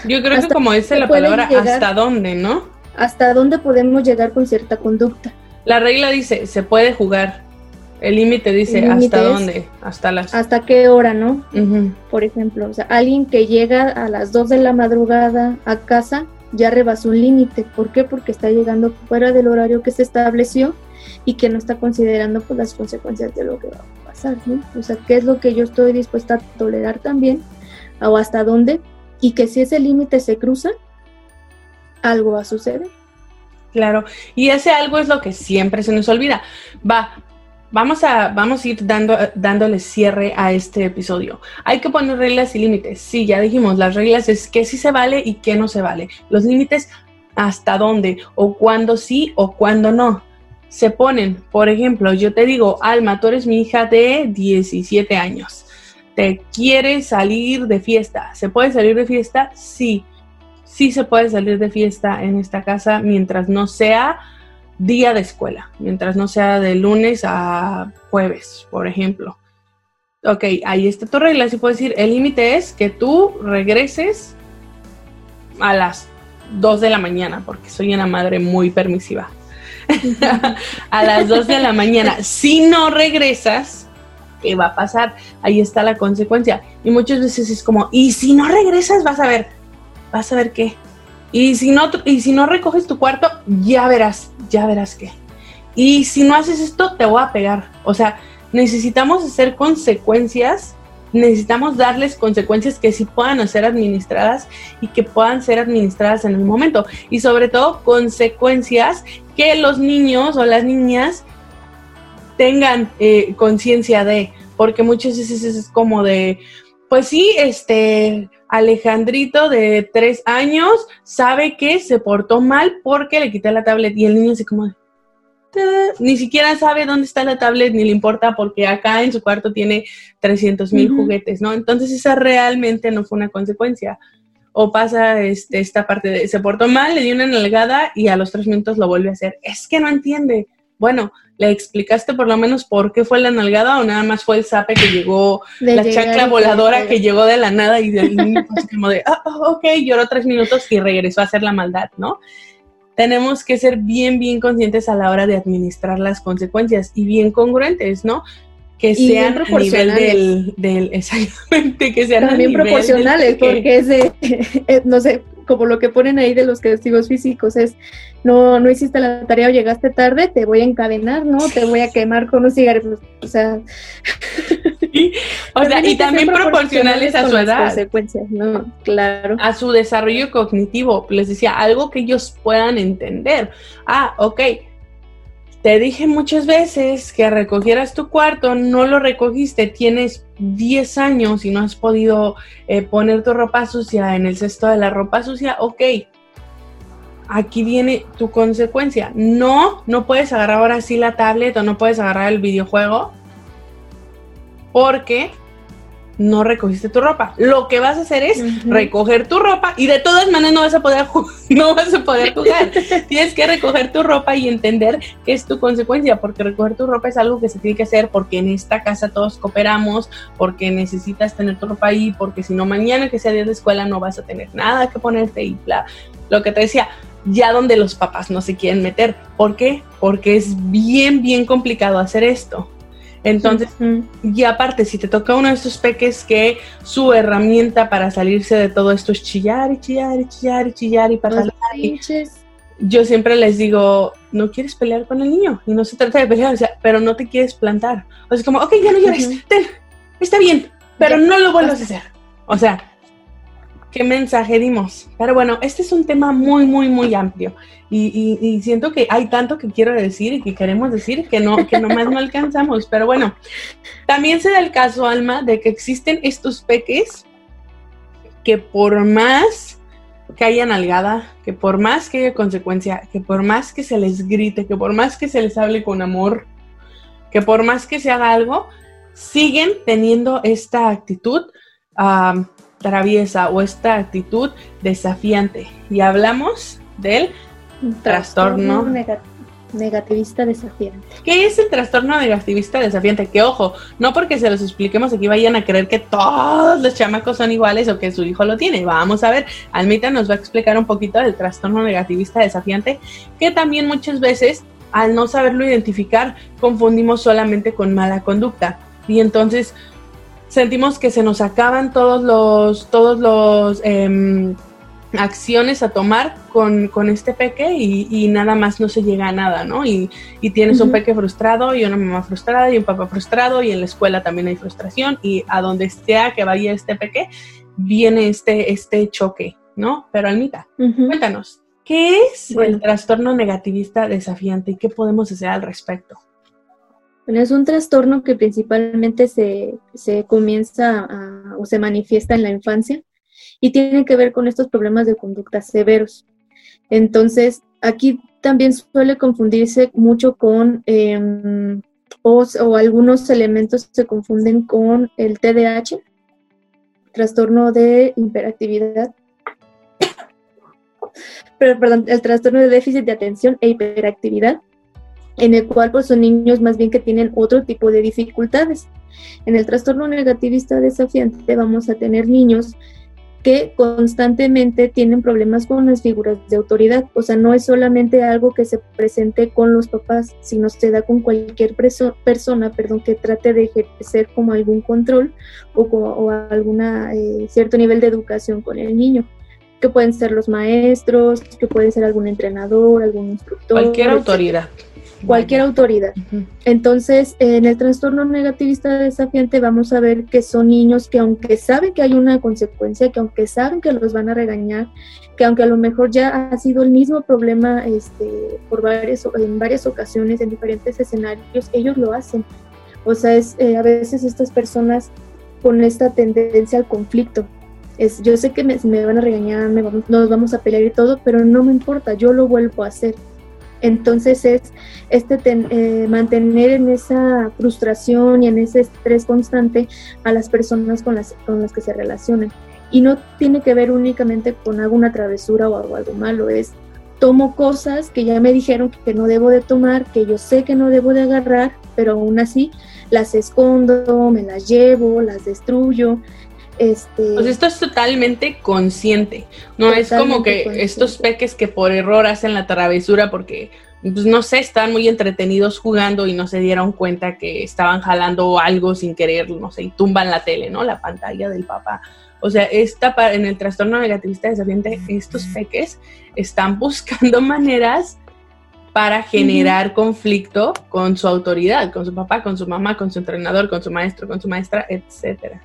Yo creo que como dice la palabra, hasta dónde, ¿no? Hasta dónde podemos llegar con cierta conducta. La regla dice, se puede jugar. El límite dice, ¿hasta dónde? Hasta las... ¿Hasta qué hora, no? Por ejemplo, o sea, alguien que llega a las 2 de la madrugada a casa ya rebasó un límite. ¿Por qué? Porque está llegando fuera del horario que se estableció y que no está considerando pues, las consecuencias de lo que va o sea, qué es lo que yo estoy dispuesta a tolerar también, o hasta dónde, y que si ese límite se cruza, algo va a suceder. Claro, y ese algo es lo que siempre se nos olvida. Va, vamos a, vamos a ir dando, dándole cierre a este episodio. Hay que poner reglas y límites. Sí, ya dijimos, las reglas es qué sí se vale y qué no se vale. Los límites, hasta dónde, o cuándo sí o cuándo no se ponen, por ejemplo, yo te digo, Alma, tú eres mi hija de 17 años, te quieres salir de fiesta, ¿se puede salir de fiesta? Sí, sí se puede salir de fiesta en esta casa mientras no sea día de escuela, mientras no sea de lunes a jueves, por ejemplo. Ok, ahí está tu regla, si puedo decir, el límite es que tú regreses a las 2 de la mañana, porque soy una madre muy permisiva. a las 2 de la mañana. Si no regresas, ¿qué va a pasar? Ahí está la consecuencia. Y muchas veces es como, y si no regresas, vas a ver, vas a ver qué. Y si no, y si no recoges tu cuarto, ya verás, ya verás qué. Y si no haces esto, te voy a pegar. O sea, necesitamos hacer consecuencias, necesitamos darles consecuencias que sí puedan ser administradas y que puedan ser administradas en el momento. Y sobre todo, consecuencias que los niños o las niñas tengan eh, conciencia de, porque muchas veces es como de, pues sí, este, Alejandrito de tres años sabe que se portó mal porque le quité la tablet y el niño se como, ni siquiera sabe dónde está la tablet ni le importa porque acá en su cuarto tiene 300 mil juguetes, ¿no? Entonces esa realmente no fue una consecuencia. O pasa este, esta parte de, se portó mal, le dio una nalgada y a los tres minutos lo vuelve a hacer. Es que no entiende. Bueno, ¿le explicaste por lo menos por qué fue la nalgada o nada más fue el sape que llegó, la chacla voladora que llegó de la nada y niño pues, como de, ah, ok, lloró tres minutos y regresó a hacer la maldad, ¿no? Tenemos que ser bien, bien conscientes a la hora de administrar las consecuencias y bien congruentes, ¿no? Que sean a nivel del, del, exactamente, que sean También proporcionales, porque es de, eh, no sé, como lo que ponen ahí de los castigos físicos, es no, no hiciste la tarea o llegaste tarde, te voy a encadenar, ¿no? Te voy a quemar con un cigarro. O sea. o sea, y también proporcionales a su edad. Consecuencias, ¿no? Claro. A su desarrollo cognitivo. Les decía, algo que ellos puedan entender. Ah, ok. Te dije muchas veces que recogieras tu cuarto, no lo recogiste, tienes 10 años y no has podido eh, poner tu ropa sucia en el cesto de la ropa sucia, ok, aquí viene tu consecuencia. No, no puedes agarrar ahora sí la tablet o no puedes agarrar el videojuego porque no recogiste tu ropa. Lo que vas a hacer es recoger tu ropa y de todas maneras no vas a poder no vas a poder jugar. Tienes que recoger tu ropa y entender que es tu consecuencia, porque recoger tu ropa es algo que se tiene que hacer porque en esta casa todos cooperamos, porque necesitas tener tu ropa ahí, porque si no mañana que sea día de escuela no vas a tener nada que ponerte y bla. Lo que te decía, ya donde los papás no se quieren meter. ¿Por qué? Porque es bien, bien complicado hacer esto. Entonces, y aparte, si te toca uno de estos peques que su herramienta para salirse de todo esto es chillar y chillar y chillar y chillar y para yo siempre les digo, no quieres pelear con el niño y no se trata de pelear, o sea, pero no te quieres plantar. O sea, como, ok, ya no llores, está bien, pero no lo vuelvas a hacer. O sea, qué mensaje dimos. Pero bueno, este es un tema muy, muy, muy amplio. Y, siento que hay tanto que quiero decir y que queremos decir que no, que nomás no alcanzamos. Pero bueno, también se da el caso, Alma, de que existen estos peques que por más que haya nalgada, que por más que haya consecuencia, que por más que se les grite, que por más que se les hable con amor, que por más que se haga algo, siguen teniendo esta actitud traviesa o esta actitud desafiante. Y hablamos del trastorno, negativista desafiante. ¿Qué es el trastorno negativista desafiante? Que ojo, no porque se los expliquemos aquí vayan a creer que todos los chamacos son iguales o que su hijo lo tiene. Vamos a ver, Almita nos va a explicar un poquito del trastorno negativista desafiante, que también muchas veces al no saberlo identificar confundimos solamente con mala conducta. Y entonces sentimos que se nos acaban todos los, todos los em, acciones a tomar con, este peque y, nada más no se llega a nada, ¿no? Y, tienes un peque frustrado y una mamá frustrada y un papá frustrado y en la escuela también hay frustración y a donde esté que vaya este peque viene este, este choque, ¿no? Pero Almita, cuéntanos, ¿qué es el trastorno negativista desafiante y qué podemos hacer al respecto? Bueno, es un trastorno que principalmente se, comienza o se manifiesta en la infancia y tiene que ver con estos problemas de conducta severos. Entonces, aquí también suele confundirse mucho con, em, o, algunos elementos se confunden con el TDAH, trastorno de hiperactividad, perdón, el trastorno de déficit de atención e hiperactividad, en el cual pues son niños más bien que tienen otro tipo de dificultades. En el trastorno negativista desafiante vamos a tener niños que constantemente tienen problemas con las figuras de autoridad. O sea, no es solamente algo que se presente con los papás, sino se da con cualquier persona perdón, que trate de ejercer como algún control o, o alguna eh, cierto nivel de educación con el niño que pueden ser los maestros, que puede ser algún entrenador, algún instructor. Cualquier autoridad cualquier autoridad. Entonces, en el trastorno negativista desafiante vamos a ver que son niños que aunque saben que hay una consecuencia, que aunque saben que los van a regañar, que aunque a lo mejor ya ha sido el mismo problema este, por varias, en varias ocasiones, en diferentes escenarios, ellos lo hacen. O sea, es eh, a veces estas personas con esta tendencia al conflicto. Es, yo sé que me, van a regañar, me nos vamos a pelear y todo, pero no me importa, yo lo vuelvo a hacer entonces es este eh, mantener en esa frustración y en ese estrés constante a las personas con las, con las que se relacionan. Y no tiene que ver únicamente con alguna travesura o algo, algo malo, es tomo cosas que ya me dijeron que no debo de tomar, que yo sé que no debo de agarrar, pero aún así las escondo, me las llevo, las destruyo. Este, pues esto es totalmente consciente, no es como que estos peques que por error hacen la travesura porque, pues no sé, están muy entretenidos jugando y no se dieron cuenta que estaban jalando algo sin querer, no sé, y tumban la tele, ¿no? La pantalla del papá. O sea, esta, en el trastorno negativista desafiante, estos peques están buscando maneras para generar conflicto con su autoridad, con su papá, con su mamá, con su entrenador, con su maestro, con su maestra, etcétera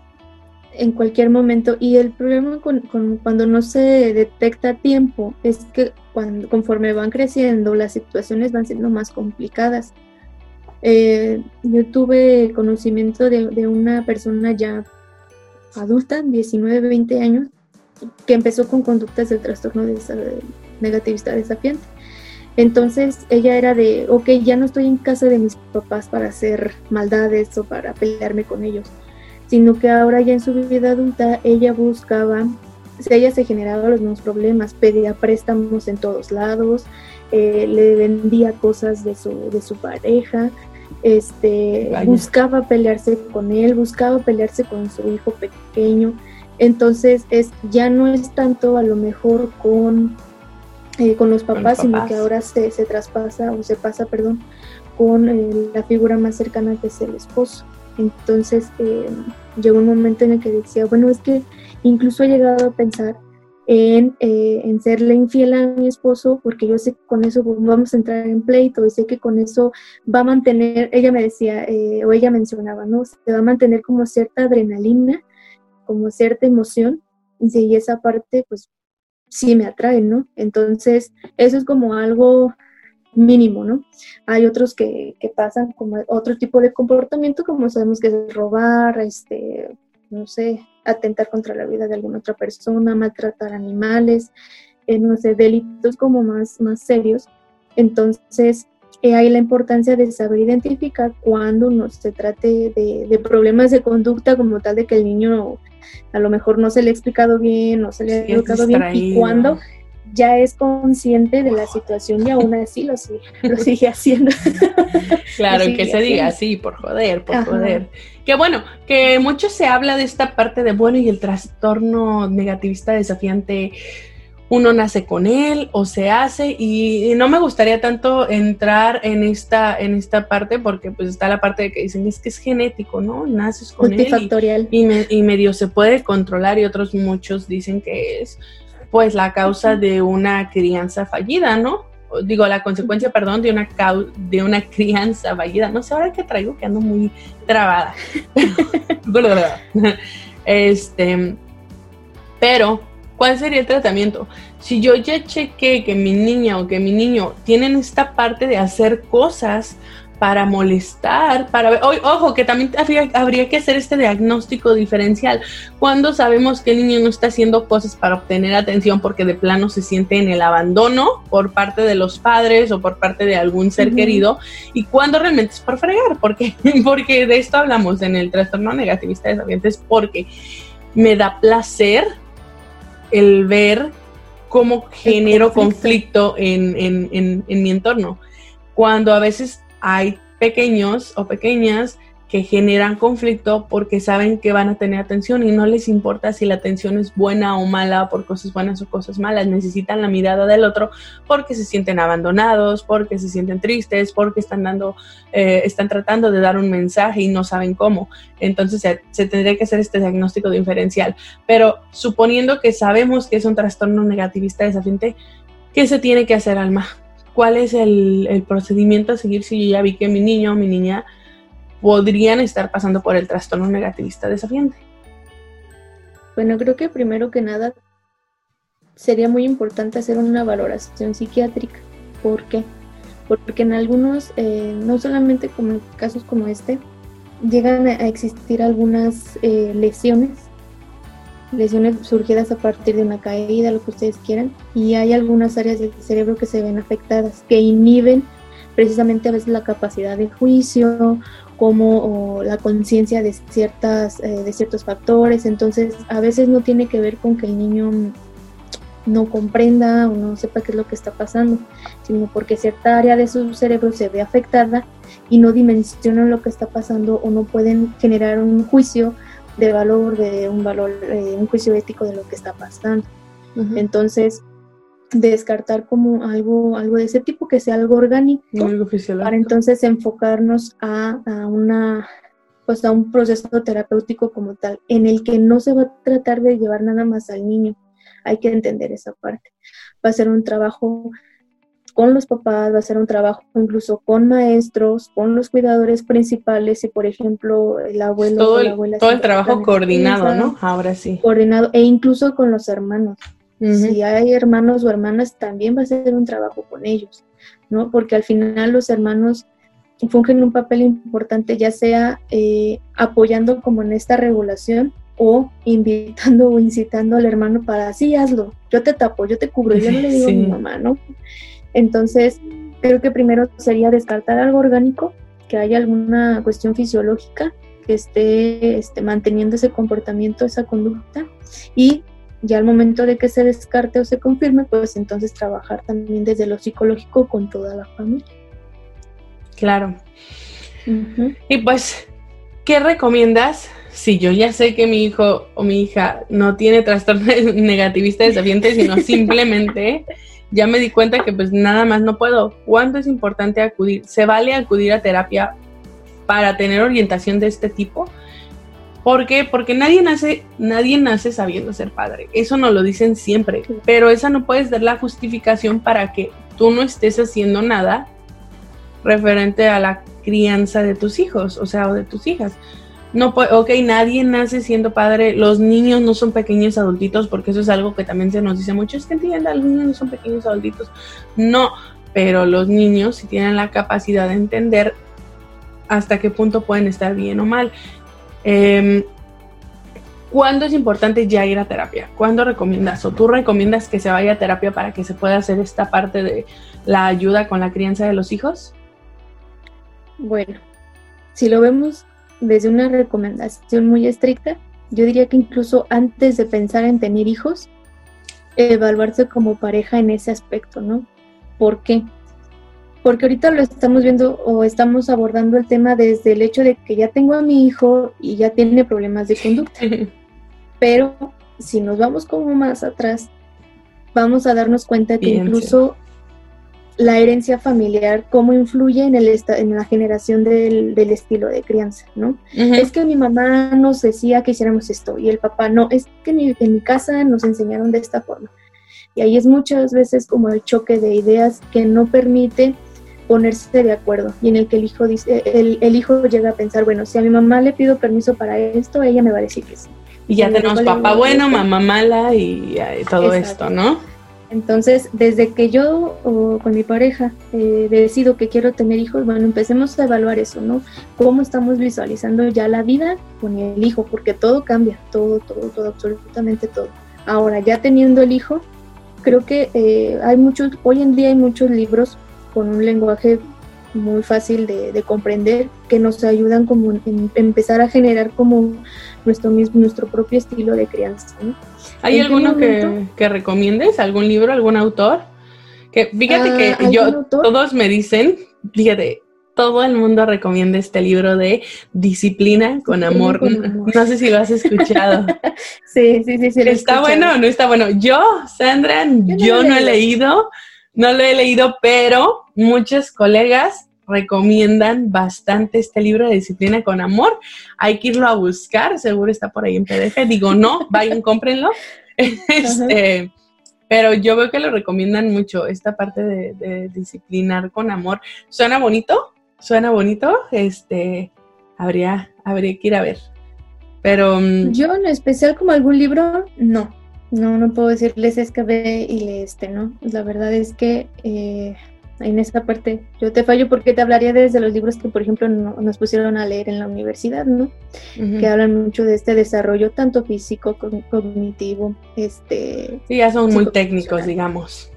en cualquier momento. Y el problema con, cuando no se detecta a tiempo es que cuando, conforme van creciendo, las situaciones van siendo más complicadas. Eh, yo tuve conocimiento de, una persona ya adulta, 19, 20 años, que empezó con conductas del trastorno de, negativista desafiante. Entonces ella era de, ok, ya no estoy en casa de mis papás para hacer maldades o para pelearme con ellos sino que ahora ya en su vida adulta ella buscaba, o sea, ella se generaba los mismos problemas, pedía préstamos en todos lados, eh, le vendía cosas de su, de su pareja, este, buscaba pelearse con él, buscaba pelearse con su hijo pequeño. Entonces es, ya no es tanto a lo mejor con, eh, con los papás, sino que ahora se, se, traspasa o se pasa, perdón, con eh, la figura más cercana que es el esposo. Entonces eh, llegó un momento en el que decía, bueno, es que incluso he llegado a pensar en, eh, en, serle infiel a mi esposo, porque yo sé que con eso vamos a entrar en pleito, y sé que con eso va a mantener, ella me decía, eh, o ella mencionaba, ¿no? Se va a mantener como cierta adrenalina, como cierta emoción, y esa parte, pues sí me atrae, ¿no? Entonces, eso es como algo mínimo, ¿no? Hay otros que, que, pasan como otro tipo de comportamiento, como sabemos que es robar, este, no sé, atentar contra la vida de alguna otra persona, maltratar animales, eh, no sé, delitos como más, más serios. Entonces, eh, hay la importancia de saber identificar cuando no se trate de, de, problemas de conducta como tal de que el niño a lo mejor no se le ha explicado bien, no se le ha educado bien, y cuando ya es consciente de la situación y aún así lo sigue, lo sigue haciendo. claro, que se diga así, por joder, por joder. Que bueno, que mucho se habla de esta parte de, bueno, y el trastorno negativista desafiante, uno nace con él o se hace y, no me gustaría tanto entrar en esta en esta parte porque pues está la parte de que dicen es que es genético, ¿no? Naces con él y, y medio se puede controlar y otros muchos dicen que es pues la causa de una crianza fallida, ¿no? Digo, la consecuencia, perdón, de una, de una crianza fallida. No sé ahora qué traigo, que ando muy trabada. este, pero, ¿cuál sería el tratamiento? Si yo ya chequé que mi niña o que mi niño tienen esta parte de hacer cosas para molestar, para ver, ojo, que también habría, que hacer este diagnóstico diferencial. Cuando sabemos que el niño no está haciendo cosas para obtener atención porque de plano se siente en el abandono por parte de los padres o por parte de algún ser querido, y cuando realmente es por fregar, porque, porque de esto hablamos en el trastorno negativista de es porque me da placer el ver cómo genero conflicto, en, en mi entorno. Cuando a veces hay pequeños o pequeñas que generan conflicto porque saben que van a tener atención y no les importa si la atención es buena o mala, por cosas buenas o cosas malas, necesitan la mirada del otro porque se sienten abandonados, porque se sienten tristes, porque están dando, eh, están tratando de dar un mensaje y no saben cómo. Entonces se, tendría que hacer este diagnóstico diferencial. Pero suponiendo que sabemos que es un trastorno negativista desafiante, ¿qué se tiene que hacer, Alma? ¿Cuál es el, el procedimiento a seguir si yo ya vi que mi niño o mi niña podrían estar pasando por el trastorno negativista desafiante? Bueno, creo que primero que nada sería muy importante hacer una valoración psiquiátrica. ¿Por qué? Porque en algunos, eh, no solamente como casos como este, llegan a existir algunas eh, lesiones, lesiones surgidas a partir de una caída, lo que ustedes quieran, y hay algunas áreas del cerebro que se ven afectadas, que inhiben precisamente a veces la capacidad de juicio como la conciencia de ciertas eh, de ciertos factores. Entonces a veces no tiene que ver con que el niño no comprenda o no sepa qué es lo que está pasando sino porque cierta área de su cerebro se ve afectada y no dimensionan lo que está pasando o no pueden generar un juicio de valor de un valor eh, un juicio ético de lo que está pasando entonces descartar como algo, algo de ese tipo, que sea algo orgánico, para entonces enfocarnos a, a, una pues a un proceso terapéutico como tal, en el que no se va a tratar de llevar nada más al niño. Hay que entender esa parte. Va a ser un trabajo con los papás, va a ser un trabajo incluso con maestros, con los cuidadores principales, y por ejemplo el abuelo todo el, la abuela. Todo el trabajo coordinado, ¿no? Ahora sí. Coordinado, e incluso con los hermanos. Si hay hermanos o hermanas, también va a ser un trabajo con ellos, ¿no? Porque al final los hermanos fungen un papel importante, ya sea eh, apoyando como en esta regulación o invitando o incitando al hermano para, sí, hazlo, yo te tapo, yo te cubro, yo no le digo a mi mamá, ¿no? Entonces, creo que primero sería descartar algo orgánico, que haya alguna cuestión fisiológica que esté, esté manteniendo ese comportamiento, esa conducta, y ya al momento de que se descarte o se confirme, pues entonces trabajar también desde lo psicológico con toda la familia. Claro. Y pues, ¿qué recomiendas si yo ya sé que mi hijo o mi hija no tiene trastorno negativista desafiante, sino simplemente ya me di cuenta que pues nada más no puedo? ¿Cuándo es importante acudir? ¿Se vale acudir a terapia para tener orientación de este tipo? ¿Por qué? Porque nadie nace, nadie nace sabiendo ser padre. Eso nos lo dicen siempre. Pero esa no puede ser la justificación para que tú no estés haciendo nada referente a la crianza de tus hijos, o sea, o de tus hijas. No ok, nadie nace siendo padre, los niños no son pequeños adultitos, porque eso es algo que también se nos dice mucho, es que entienda, los niños no son pequeños adultitos. No, pero los niños si tienen la capacidad de entender hasta qué punto pueden estar bien o mal. Eh, ¿Cuándo es importante ya ir a terapia? ¿Cuándo recomiendas o tú recomiendas que se vaya a terapia para que se pueda hacer esta parte de la ayuda con la crianza de los hijos? Bueno, si lo vemos desde una recomendación muy estricta, yo diría que incluso antes de pensar en tener hijos, evaluarse como pareja en ese aspecto, ¿no? ¿Por qué? porque ahorita lo estamos viendo o estamos abordando el tema desde el hecho de que ya tengo a mi hijo y ya tiene problemas de conducta. Pero si nos vamos como más atrás, vamos a darnos cuenta que incluso la herencia familiar, cómo influye en, el en la generación del, estilo de crianza, ¿no? Es que mi mamá nos decía que hiciéramos esto y el papá no, es que en mi casa nos enseñaron de esta forma. Y ahí es muchas veces como el choque de ideas que no permite ponerse de acuerdo y en el que el hijo dice, el, hijo llega a pensar, bueno, si a mi mamá le pido permiso para esto, ella me va a decir que sí. Y ya tenemos papá bueno, mamá mala y, todo esto, ¿no? Entonces, desde que yo o con mi pareja eh, decido que quiero tener hijos, bueno, empecemos a evaluar eso, ¿no? Cómo estamos visualizando ya la vida con el hijo, porque todo cambia, todo, todo, todo, absolutamente todo. Ahora, ya teniendo el hijo, creo que eh, hay muchos, hoy en día hay muchos libros con un lenguaje muy fácil de, comprender que nos ayudan como en, empezar a generar como nuestro nuestro propio estilo de crianza ¿Hay alguno que, recomiendes? ¿Algún libro, algún autor? Que fíjate que ah, yo todos me dicen, fíjate, todo el mundo recomienda este libro de Disciplina con amor. No sé si lo has escuchado. sí, sí, sí, sí. ¿Está bueno o no está bueno? Yo, Sandra, yo no, he leído, no lo he leído, pero muchos colegas recomiendan bastante este libro de Disciplina con Amor. Hay que irlo a buscar, seguro está por ahí en PDF. Digo, no, vayan, cómprenlo. este, pero yo veo que lo recomiendan mucho, esta parte de, disciplinar con amor. ¿Suena bonito? suena bonito, este, habría, habría que ir a ver. Pero... Mm, Yo en especial como algún libro, no. No, no puedo decirles es que ve y lee este, ¿no? La verdad es que eh, en esa parte yo te fallo porque te hablaría desde los libros que, por ejemplo, nos pusieron a leer en la universidad, ¿no? Que hablan mucho de este desarrollo tanto físico, cognitivo, este... Sí, ya son muy técnicos, digamos.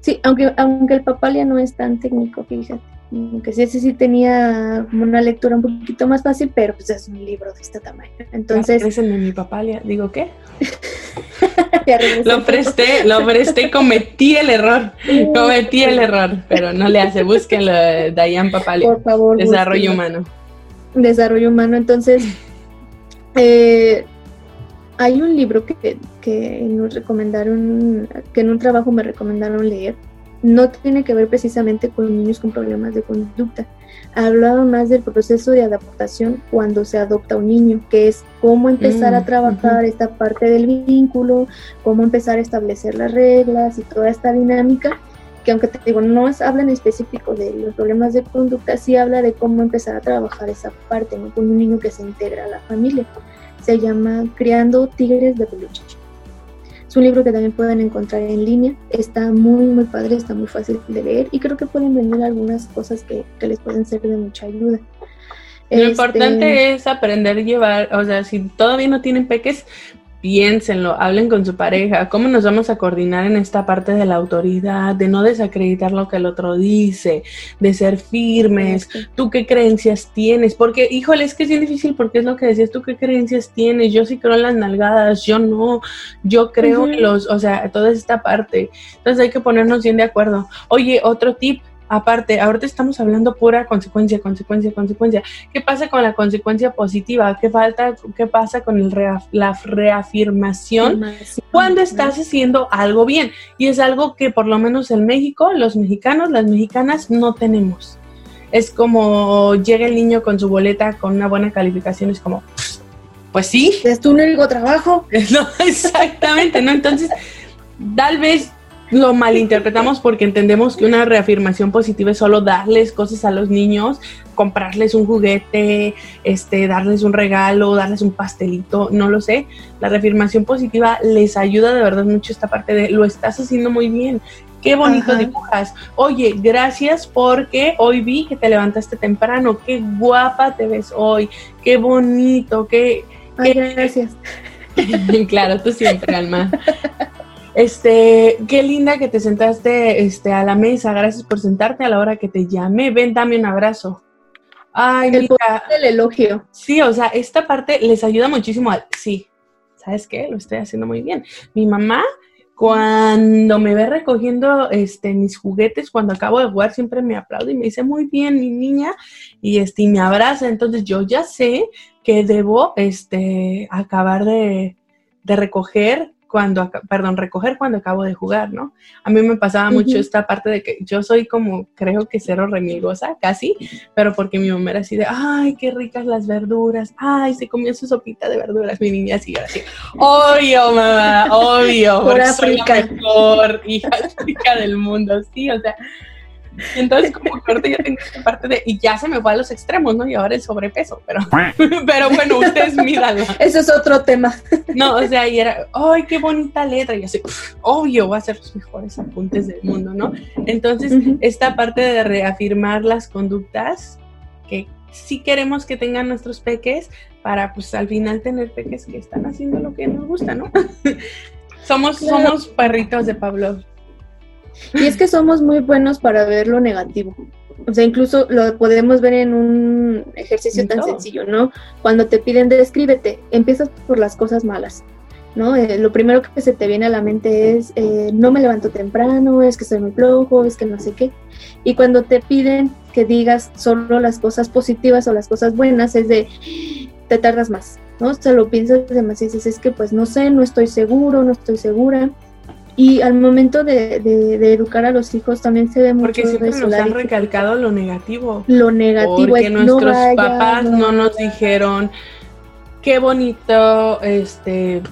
Sí, aunque, aunque el papalia no es tan técnico, fíjate que sí, ese sí tenía como una lectura un poquito más fácil, pero pues es un libro de este tamaño. Entonces... Es el de mi papá, digo, ¿qué? lo presté, lo presté, cometí el error, cometí el error, pero no le hace, búsquenlo, Dayan Papalia. Por favor. Desarrollo humano. Desarrollo humano, entonces, eh, hay un libro que, que nos recomendaron, que en un trabajo me recomendaron leer, no tiene que ver precisamente con niños con problemas de conducta. Hablaba más del proceso de adaptación cuando se adopta un niño, que es cómo empezar a mm, trabajar esta parte del vínculo, cómo empezar a establecer las reglas y toda esta dinámica, que aunque te digo, no habla en específico de los problemas de conducta, sí habla de cómo empezar a trabajar esa parte, ¿no? Con un niño que se integra a la familia. Se llama Criando Tigres de Peluche. Es un libro que también pueden encontrar en línea. Está muy, muy padre, está muy fácil de leer y creo que pueden vender algunas cosas que, les pueden ser de mucha ayuda. Lo importante este, es aprender a llevar, o sea, si todavía no tienen peques, piénsenlo, hablen con su pareja, cómo nos vamos a coordinar en esta parte de la autoridad, de no desacreditar lo que el otro dice, de ser firmes, tú qué creencias tienes, porque híjole, es que es bien difícil porque es lo que decías, tú qué creencias tienes, yo sí creo en las nalgadas, yo no, yo creo en los, o sea, toda esta parte, entonces hay que ponernos bien de acuerdo. Oye, otro tip, Aparte, ahorita estamos hablando pura consecuencia, consecuencia, consecuencia. ¿Qué pasa con la consecuencia positiva? ¿Qué falta? ¿Qué pasa con el la reafirmación cuando estás haciendo algo bien? Y es algo que por lo menos en México, los mexicanos, las mexicanas no tenemos. Es como llega el niño con su boleta con una buena calificación, es como, pues sí. Es tu único trabajo. No, exactamente, ¿no? Entonces, tal vez lo malinterpretamos porque entendemos que una reafirmación positiva es solo darles cosas a los niños, comprarles un juguete, este, darles un regalo, darles un pastelito, no lo sé. La reafirmación positiva les ayuda de verdad mucho esta parte de lo estás haciendo muy bien. Qué bonito dibujas. Oye, gracias porque hoy vi que te levantaste temprano. Qué guapa te ves hoy. Qué bonito. Qué, gracias. claro, tú siempre, Alma. Este, qué linda que te sentaste este, a la mesa. Gracias por sentarte a la hora que te llamé. Ven, dame un abrazo. Ay, el mira. El elogio. Sí, o sea, esta parte les ayuda muchísimo. sí, ¿sabes qué? Lo estoy haciendo muy bien. Mi mamá, cuando me ve recogiendo este, mis juguetes, cuando acabo de jugar, siempre me aplaude y me dice, muy bien, mi niña, y, este, me abraza. Entonces yo ya sé que debo este, acabar de, de recoger cuando, perdón, recoger cuando acabo de jugar, ¿no? A mí me pasaba mucho esta parte de que yo soy como, creo que cero remilgosa, casi, pero porque mi mamá era así de, ay, qué ricas las verduras, ay, se comió su sopita de verduras, mi niña así, así, obvio, mamá, obvio, por soy la mejor hija, hija del mundo, sí, o sea, y entonces como que ahorita ya tengo esta parte de, y ya se me fue a los extremos, ¿no? Y ahora el sobrepeso, pero, pero bueno, ustedes mídanlo. Eso es otro tema. No, o sea, y era, ay, qué bonita letra, y así, obvio, va a ser los mejores apuntes del mundo, ¿no? Entonces, esta parte de reafirmar las conductas que sí queremos que tengan nuestros peques para, pues, al final tener peques que están haciendo lo que nos gusta, ¿no? somos, somos perritos de Pablo. Y es que somos muy buenos para ver lo negativo. O sea, incluso lo podemos ver en un ejercicio tan sencillo, ¿no? Cuando te piden descríbete, empiezas por las cosas malas, ¿no? Eh, lo primero que se te viene a la mente es, eh, no me levanto temprano, es que soy muy flojo, es que no sé qué. Y cuando te piden que digas solo las cosas positivas o las cosas buenas, es de te tardas más, ¿no? Se lo piensas demasiado y dices, es que pues no sé, no estoy seguro, no estoy segura. Y al momento de, de, educar a los hijos también se ve mucho Porque siempre nos han recalcado lo negativo. Lo negativo. Porque nuestros papás no, nos dijeron qué bonito este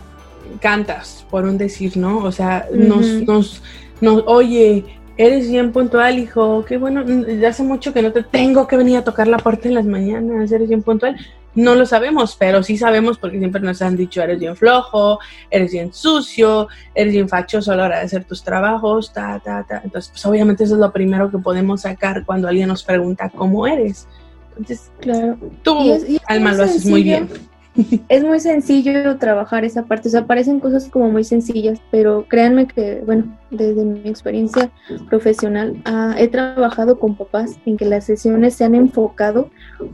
cantas, por un decir, ¿no? O sea, nos, nos, nos, oye, eres bien puntual, hijo, qué bueno, ya hace mucho que no te tengo que venir a tocar la puerta en las mañanas, eres bien puntual. No lo sabemos, pero sí sabemos porque siempre nos han dicho eres bien flojo, eres bien sucio, eres bien fachoso a la hora de hacer tus trabajos, ta, ta, ta. Entonces, pues obviamente eso es lo primero que podemos sacar cuando alguien nos pregunta cómo eres. Entonces, claro. tú, Alma, lo haces muy bien es muy sencillo trabajar esa parte, o sea, parecen cosas como muy sencillas, pero créanme que, bueno, desde mi experiencia profesional, ah, he trabajado con papás en que las sesiones se han enfocado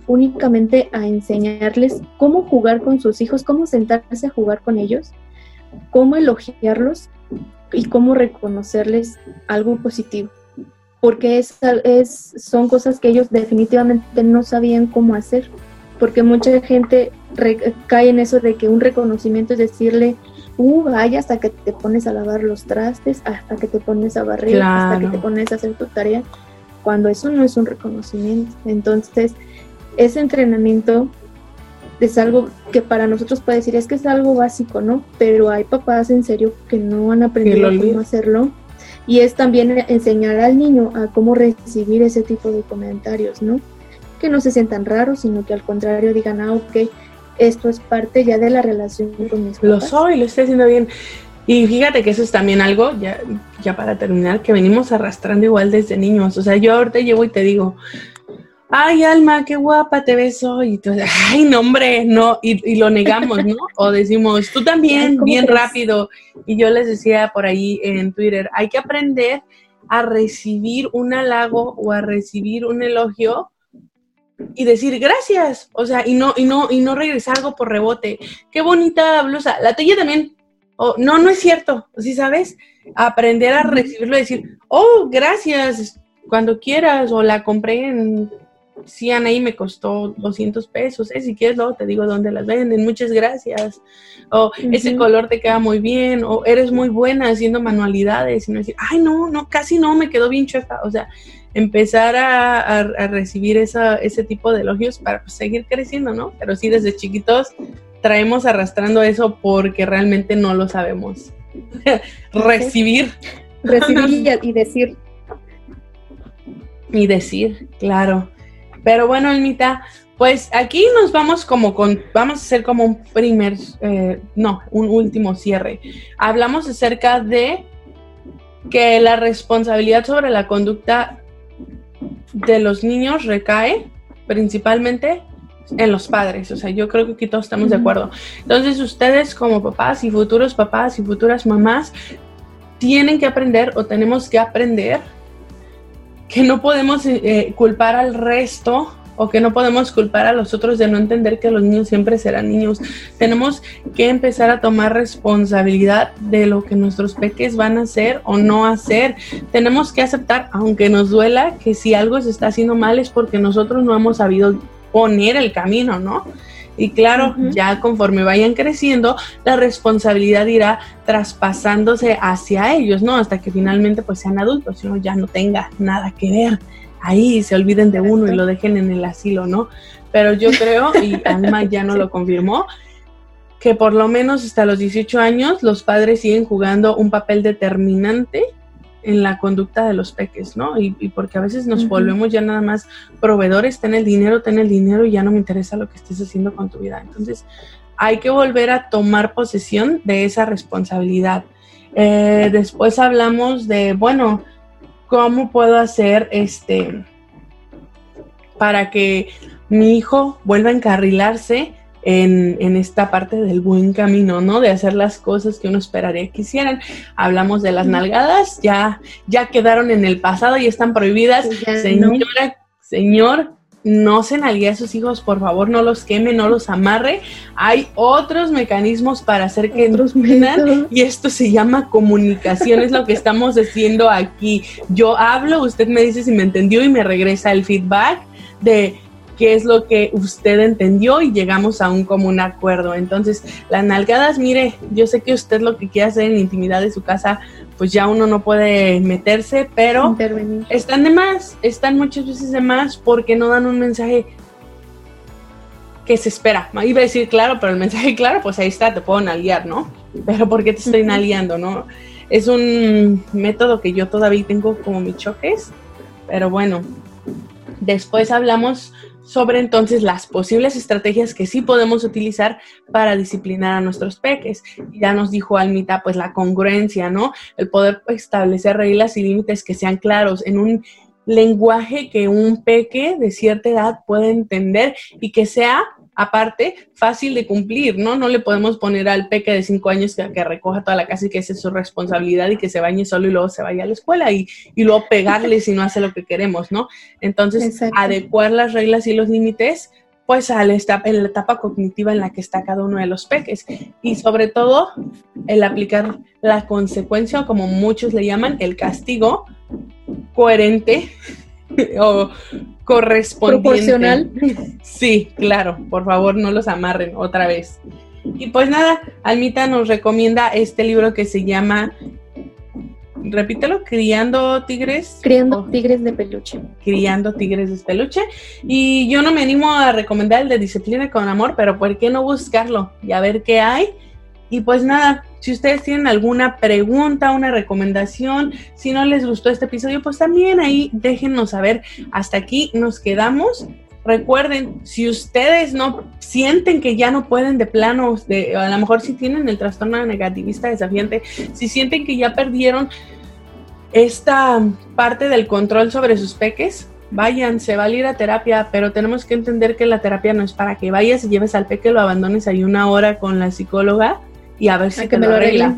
únicamente a enseñarles cómo jugar con sus hijos, cómo sentarse a jugar con ellos, cómo elogiarlos y cómo reconocerles algo positivo. Porque es, es, son cosas que ellos definitivamente no sabían cómo hacer porque mucha gente cae en eso de que un reconocimiento es decirle, uh, vaya hasta que te pones a lavar los trastes, hasta que te pones a barrer, hasta que te pones a hacer tu tarea, cuando eso no es un reconocimiento. Entonces, ese entrenamiento es algo que para nosotros puede decir, es que es algo básico, ¿no? Pero hay papás en serio que no han aprendido cómo hacerlo. Y es también enseñar al niño a cómo recibir ese tipo de comentarios, ¿no? Que no se sientan raros, sino que al contrario digan, ah, ok, esto es parte ya de la relación con mis Lo soy, lo estoy haciendo bien. Y fíjate que eso es también algo, ya, ya para terminar, que venimos arrastrando igual desde niños. O sea, yo ahorita llevo y te digo, ay, Alma, qué guapa te ves hoy. Y tú, ay, no, hombre, no. Y, y lo negamos, ¿no? o decimos, tú también, bien rápido. Y yo les decía por ahí en Twitter, hay que aprender a recibir un halago o a recibir un elogio y decir gracias, o sea, y no, y no, y no regresar algo por rebote. Qué bonita blusa, la tuya también. Oh, no, no es cierto, ¿sí sabes? Aprender a recibirlo y decir, oh, gracias, cuando quieras, o la compré en Cian y me costó 200 pesos, ¿eh? si quieres luego te digo dónde las venden, muchas gracias, o ese color te queda muy bien, o eres muy buena haciendo manualidades, y no decir, ay, no, no, casi no, me quedó bien chueca, o sea, empezar a, recibir esa, ese tipo de elogios para pues, seguir creciendo, ¿no? Pero sí, desde chiquitos traemos arrastrando eso porque realmente no lo sabemos. recibir. Recibir y, decir. Y decir, claro. Pero bueno, Almita, pues aquí nos vamos como con, vamos a hacer como un primer, eh, no, un último cierre. Hablamos acerca de que la responsabilidad sobre la conducta de los niños recae principalmente en los padres. O sea, yo creo que aquí todos estamos de acuerdo. Entonces, ustedes como papás y futuros papás y futuras mamás tienen que aprender o tenemos que aprender que no podemos eh, culpar al resto o que no podemos culpar a los otros de no entender que los niños siempre serán niños. Tenemos que empezar a tomar responsabilidad de lo que nuestros peques van a hacer o no hacer. Tenemos que aceptar, aunque nos duela, que si algo se está haciendo mal es porque nosotros no hemos sabido poner el camino, ¿no? Y claro, ya conforme vayan creciendo, la responsabilidad irá traspasándose hacia ellos, ¿no? Hasta que finalmente pues sean adultos, sino ya no tenga nada que ver ahí se olviden de uno y lo dejen en el asilo, ¿no? Pero yo creo, y Alma ya no lo confirmó, que por lo menos hasta los 18 años los padres siguen jugando un papel determinante en la conducta de los peques, ¿no? Y, porque a veces nos volvemos ya nada más proveedores, ten el dinero, ten el dinero y ya no me interesa lo que estés haciendo con tu vida. Entonces, hay que volver a tomar posesión de esa responsabilidad. Eh, después hablamos de, bueno, ¿cómo puedo hacer este para que mi hijo vuelva a encarrilarse en, esta parte del buen camino, ¿no? De hacer las cosas que uno esperaría que hicieran. Hablamos de las nalgadas, ya, ya quedaron en el pasado y están prohibidas. Señora, señor, no se nalguee a sus hijos, por favor, no los queme, no los amarre. Hay otros mecanismos para hacer que entiendan y esto se llama comunicación, es lo que estamos haciendo aquí. Yo hablo, usted me dice si me entendió y me regresa el feedback de qué es lo que usted entendió y llegamos a un común acuerdo. Entonces, las nalgadas, mire, yo sé que usted lo que quiere hacer en la intimidad de su casa, pues ya uno no puede meterse, pero están de más, están muchas veces de más porque no dan un mensaje que se espera. Iba a decir claro, pero el mensaje claro, pues ahí está, te puedo nalguear, ¿no? Pero ¿por qué te estoy nalgueando, no? Es un método que yo todavía tengo como mis choques, pero bueno, después hablamos sobre entonces las posibles estrategias que sí podemos utilizar para disciplinar a nuestros peques. Ya nos dijo Almita, pues la congruencia, ¿no? El poder establecer reglas y límites que sean claros en un lenguaje que un peque de cierta edad pueda entender y que sea aparte, fácil de cumplir, ¿no? No le podemos poner al peque de cinco años que, recoja toda la casa y que esa es su responsabilidad y que se bañe solo y luego se vaya a la escuela y, luego pegarle si no hace lo que queremos, ¿no? Entonces, adecuar las reglas y los límites pues a la etapa, en la etapa cognitiva en la que está cada uno de los peques. Y sobre todo, el aplicar la consecuencia, como muchos le llaman, el castigo coherente o correspondiente. Proporcional. Sí, claro, por favor no los amarren otra vez. Y pues nada, Almita nos recomienda este libro que se llama, repítelo, Criando Tigres. Criando Tigres de Peluche. Criando Tigres de Peluche. Y yo no me animo a recomendar el de Disciplina con Amor, pero ¿por qué no buscarlo y a ver qué hay? Y pues nada, si ustedes tienen alguna pregunta, una recomendación, si no les gustó este episodio, pues también ahí déjenos saber. Hasta aquí nos quedamos. Recuerden, si ustedes no sienten que ya no pueden de plano, de, a lo mejor si tienen el trastorno negativista desafiante, si sienten que ya perdieron esta parte del control sobre sus peques, vayan, se va a ir a terapia, pero tenemos que entender que la terapia no es para que vayas y lleves al peque, lo abandones ahí una hora con la psicóloga y a ver si te me lo arregla.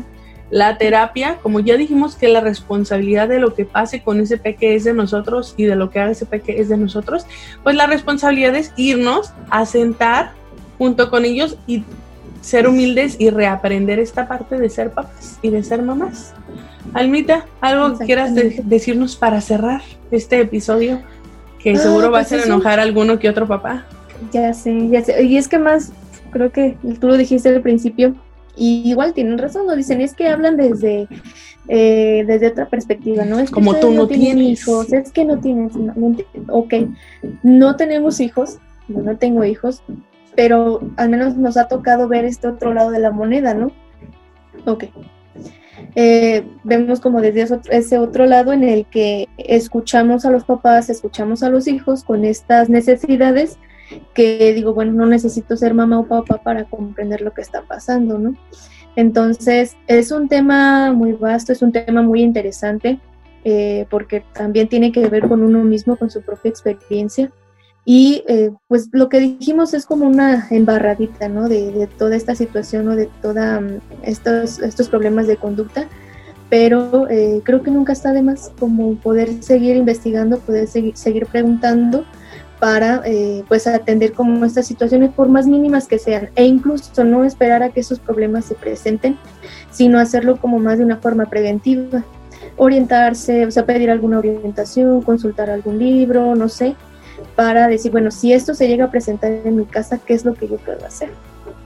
La terapia, como ya dijimos que la responsabilidad de lo que pase con ese peque es de nosotros y de lo que haga ese peque es de nosotros, pues la responsabilidad es irnos a sentar junto con ellos y ser humildes y reaprender esta parte de ser papás y de ser mamás. Almita, ¿algo que quieras decirnos para cerrar este episodio? Que ah, seguro va a pues hacer enojar a alguno que otro papá. Ya sé, ya sé. Y es que más, creo que tú lo dijiste al principio, y igual tienen razón, nos dicen, es que hablan desde, eh, desde otra perspectiva, ¿no? Es Como tú no, tienes hijos, es que no tienes, ok, no tenemos hijos, no tengo hijos, pero al menos nos ha tocado ver este otro lado de la moneda, ¿no? Ok. Eh, vemos como desde ese otro lado en el que escuchamos a los papás, escuchamos a los hijos con estas necesidades que digo, bueno, no necesito ser mamá o papá para comprender lo que está pasando, ¿no? Entonces, es un tema muy vasto, es un tema muy interesante, eh, porque también tiene que ver con uno mismo, con su propia experiencia. Y eh, pues lo que dijimos es como una embarradita, ¿no? De, toda esta situación o de todos mm, estos, problemas de conducta, pero eh, creo que nunca está de más como poder seguir investigando, poder seguir preguntando para eh, pues atender como estas situaciones por más mínimas que sean e incluso no esperar a que esos problemas se presenten, sino hacerlo como más de una forma preventiva, orientarse, o sea, pedir alguna orientación, consultar algún libro, no sé, para decir, bueno, si esto se llega a presentar en mi casa, ¿qué es lo que yo puedo hacer?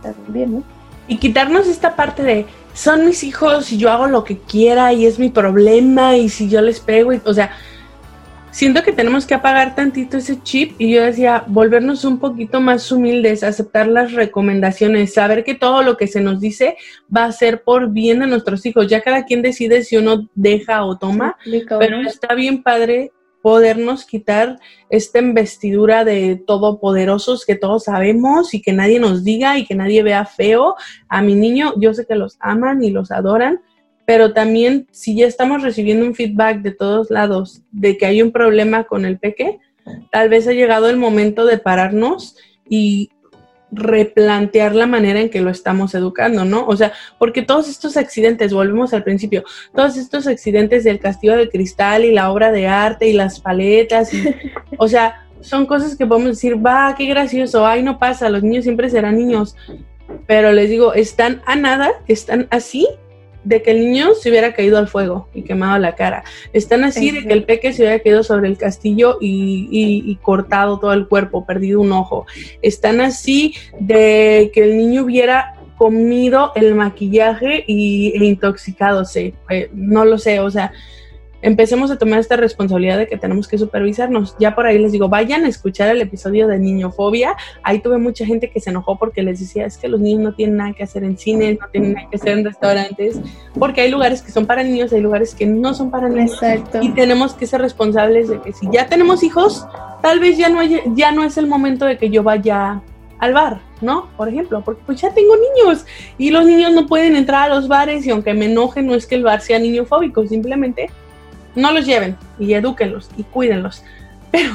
También, ¿no? Y quitarnos esta parte de, son mis hijos y yo hago lo que quiera y es mi problema y si yo les pego, y, o sea, siento que tenemos que apagar tantito ese chip y yo decía, volvernos un poquito más humildes, aceptar las recomendaciones, saber que todo lo que se nos dice va a ser por bien de nuestros hijos. Ya cada quien decide si uno deja o toma, pero está bien padre podernos quitar esta investidura de todopoderosos que todos sabemos y que nadie nos diga y que nadie vea feo a mi niño. Yo sé que los aman y los adoran, pero también si ya estamos recibiendo un feedback de todos lados de que hay un problema con el peque, tal vez ha llegado el momento de pararnos y replantear la manera en que lo estamos educando, ¿no? O sea, porque todos estos accidentes, volvemos al principio, todos estos accidentes del castillo de cristal y la obra de arte y las paletas, y, o sea, son cosas que podemos decir, va, qué gracioso, ay, no pasa, los niños siempre serán niños. Pero les digo, están a nada, están así de que el niño se hubiera caído al fuego y quemado la cara. Están así de que el peque se hubiera caído sobre el castillo y, cortado todo el cuerpo, perdido un ojo. Están así de que el niño hubiera comido el maquillaje y, e intoxicado, eh, no lo sé, o sea, empecemos a tomar esta responsabilidad de que tenemos que supervisarnos. Ya por ahí les digo, vayan a escuchar el episodio de Niñofobia. Ahí tuve mucha gente que se enojó porque les decía, es que los niños no tienen nada que hacer en cines, no tienen nada que hacer en restaurantes, porque hay lugares que son para niños, hay lugares que no son para niños. Exacto. Y tenemos que ser responsables de que si ya tenemos hijos, tal vez ya no, ya no es el momento de que yo vaya al bar, ¿no? Por ejemplo, porque pues ya tengo niños y los niños no pueden entrar a los bares y aunque me enoje no es que el bar sea niñofóbico, simplemente no los lleven y edúquenlos y cuídenlos. Pero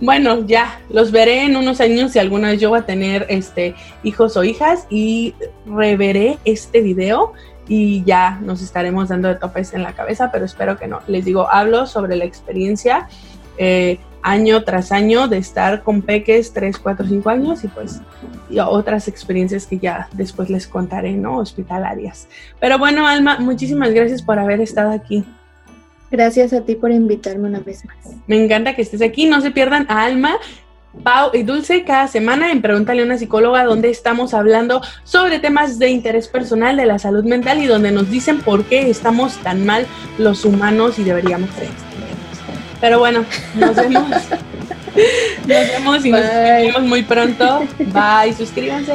bueno, ya los veré en unos años si alguna vez yo voy a tener este hijos o hijas y reveré este video y ya nos estaremos dando de topes en la cabeza, pero espero que no. Les digo, hablo sobre la experiencia eh, año tras año de estar con peques 3, 4, 5 años y pues y otras experiencias que ya después les contaré, ¿no? Hospitalarias. Pero bueno, Alma, muchísimas gracias por haber estado aquí. Gracias a ti por invitarme una vez más. Me encanta que estés aquí. No se pierdan a Alma, Pau y Dulce cada semana en Pregúntale a una psicóloga donde estamos hablando sobre temas de interés personal de la salud mental y donde nos dicen por qué estamos tan mal los humanos y deberíamos. Pero bueno, nos vemos. nos vemos y nos vemos muy pronto. Bye, suscríbanse.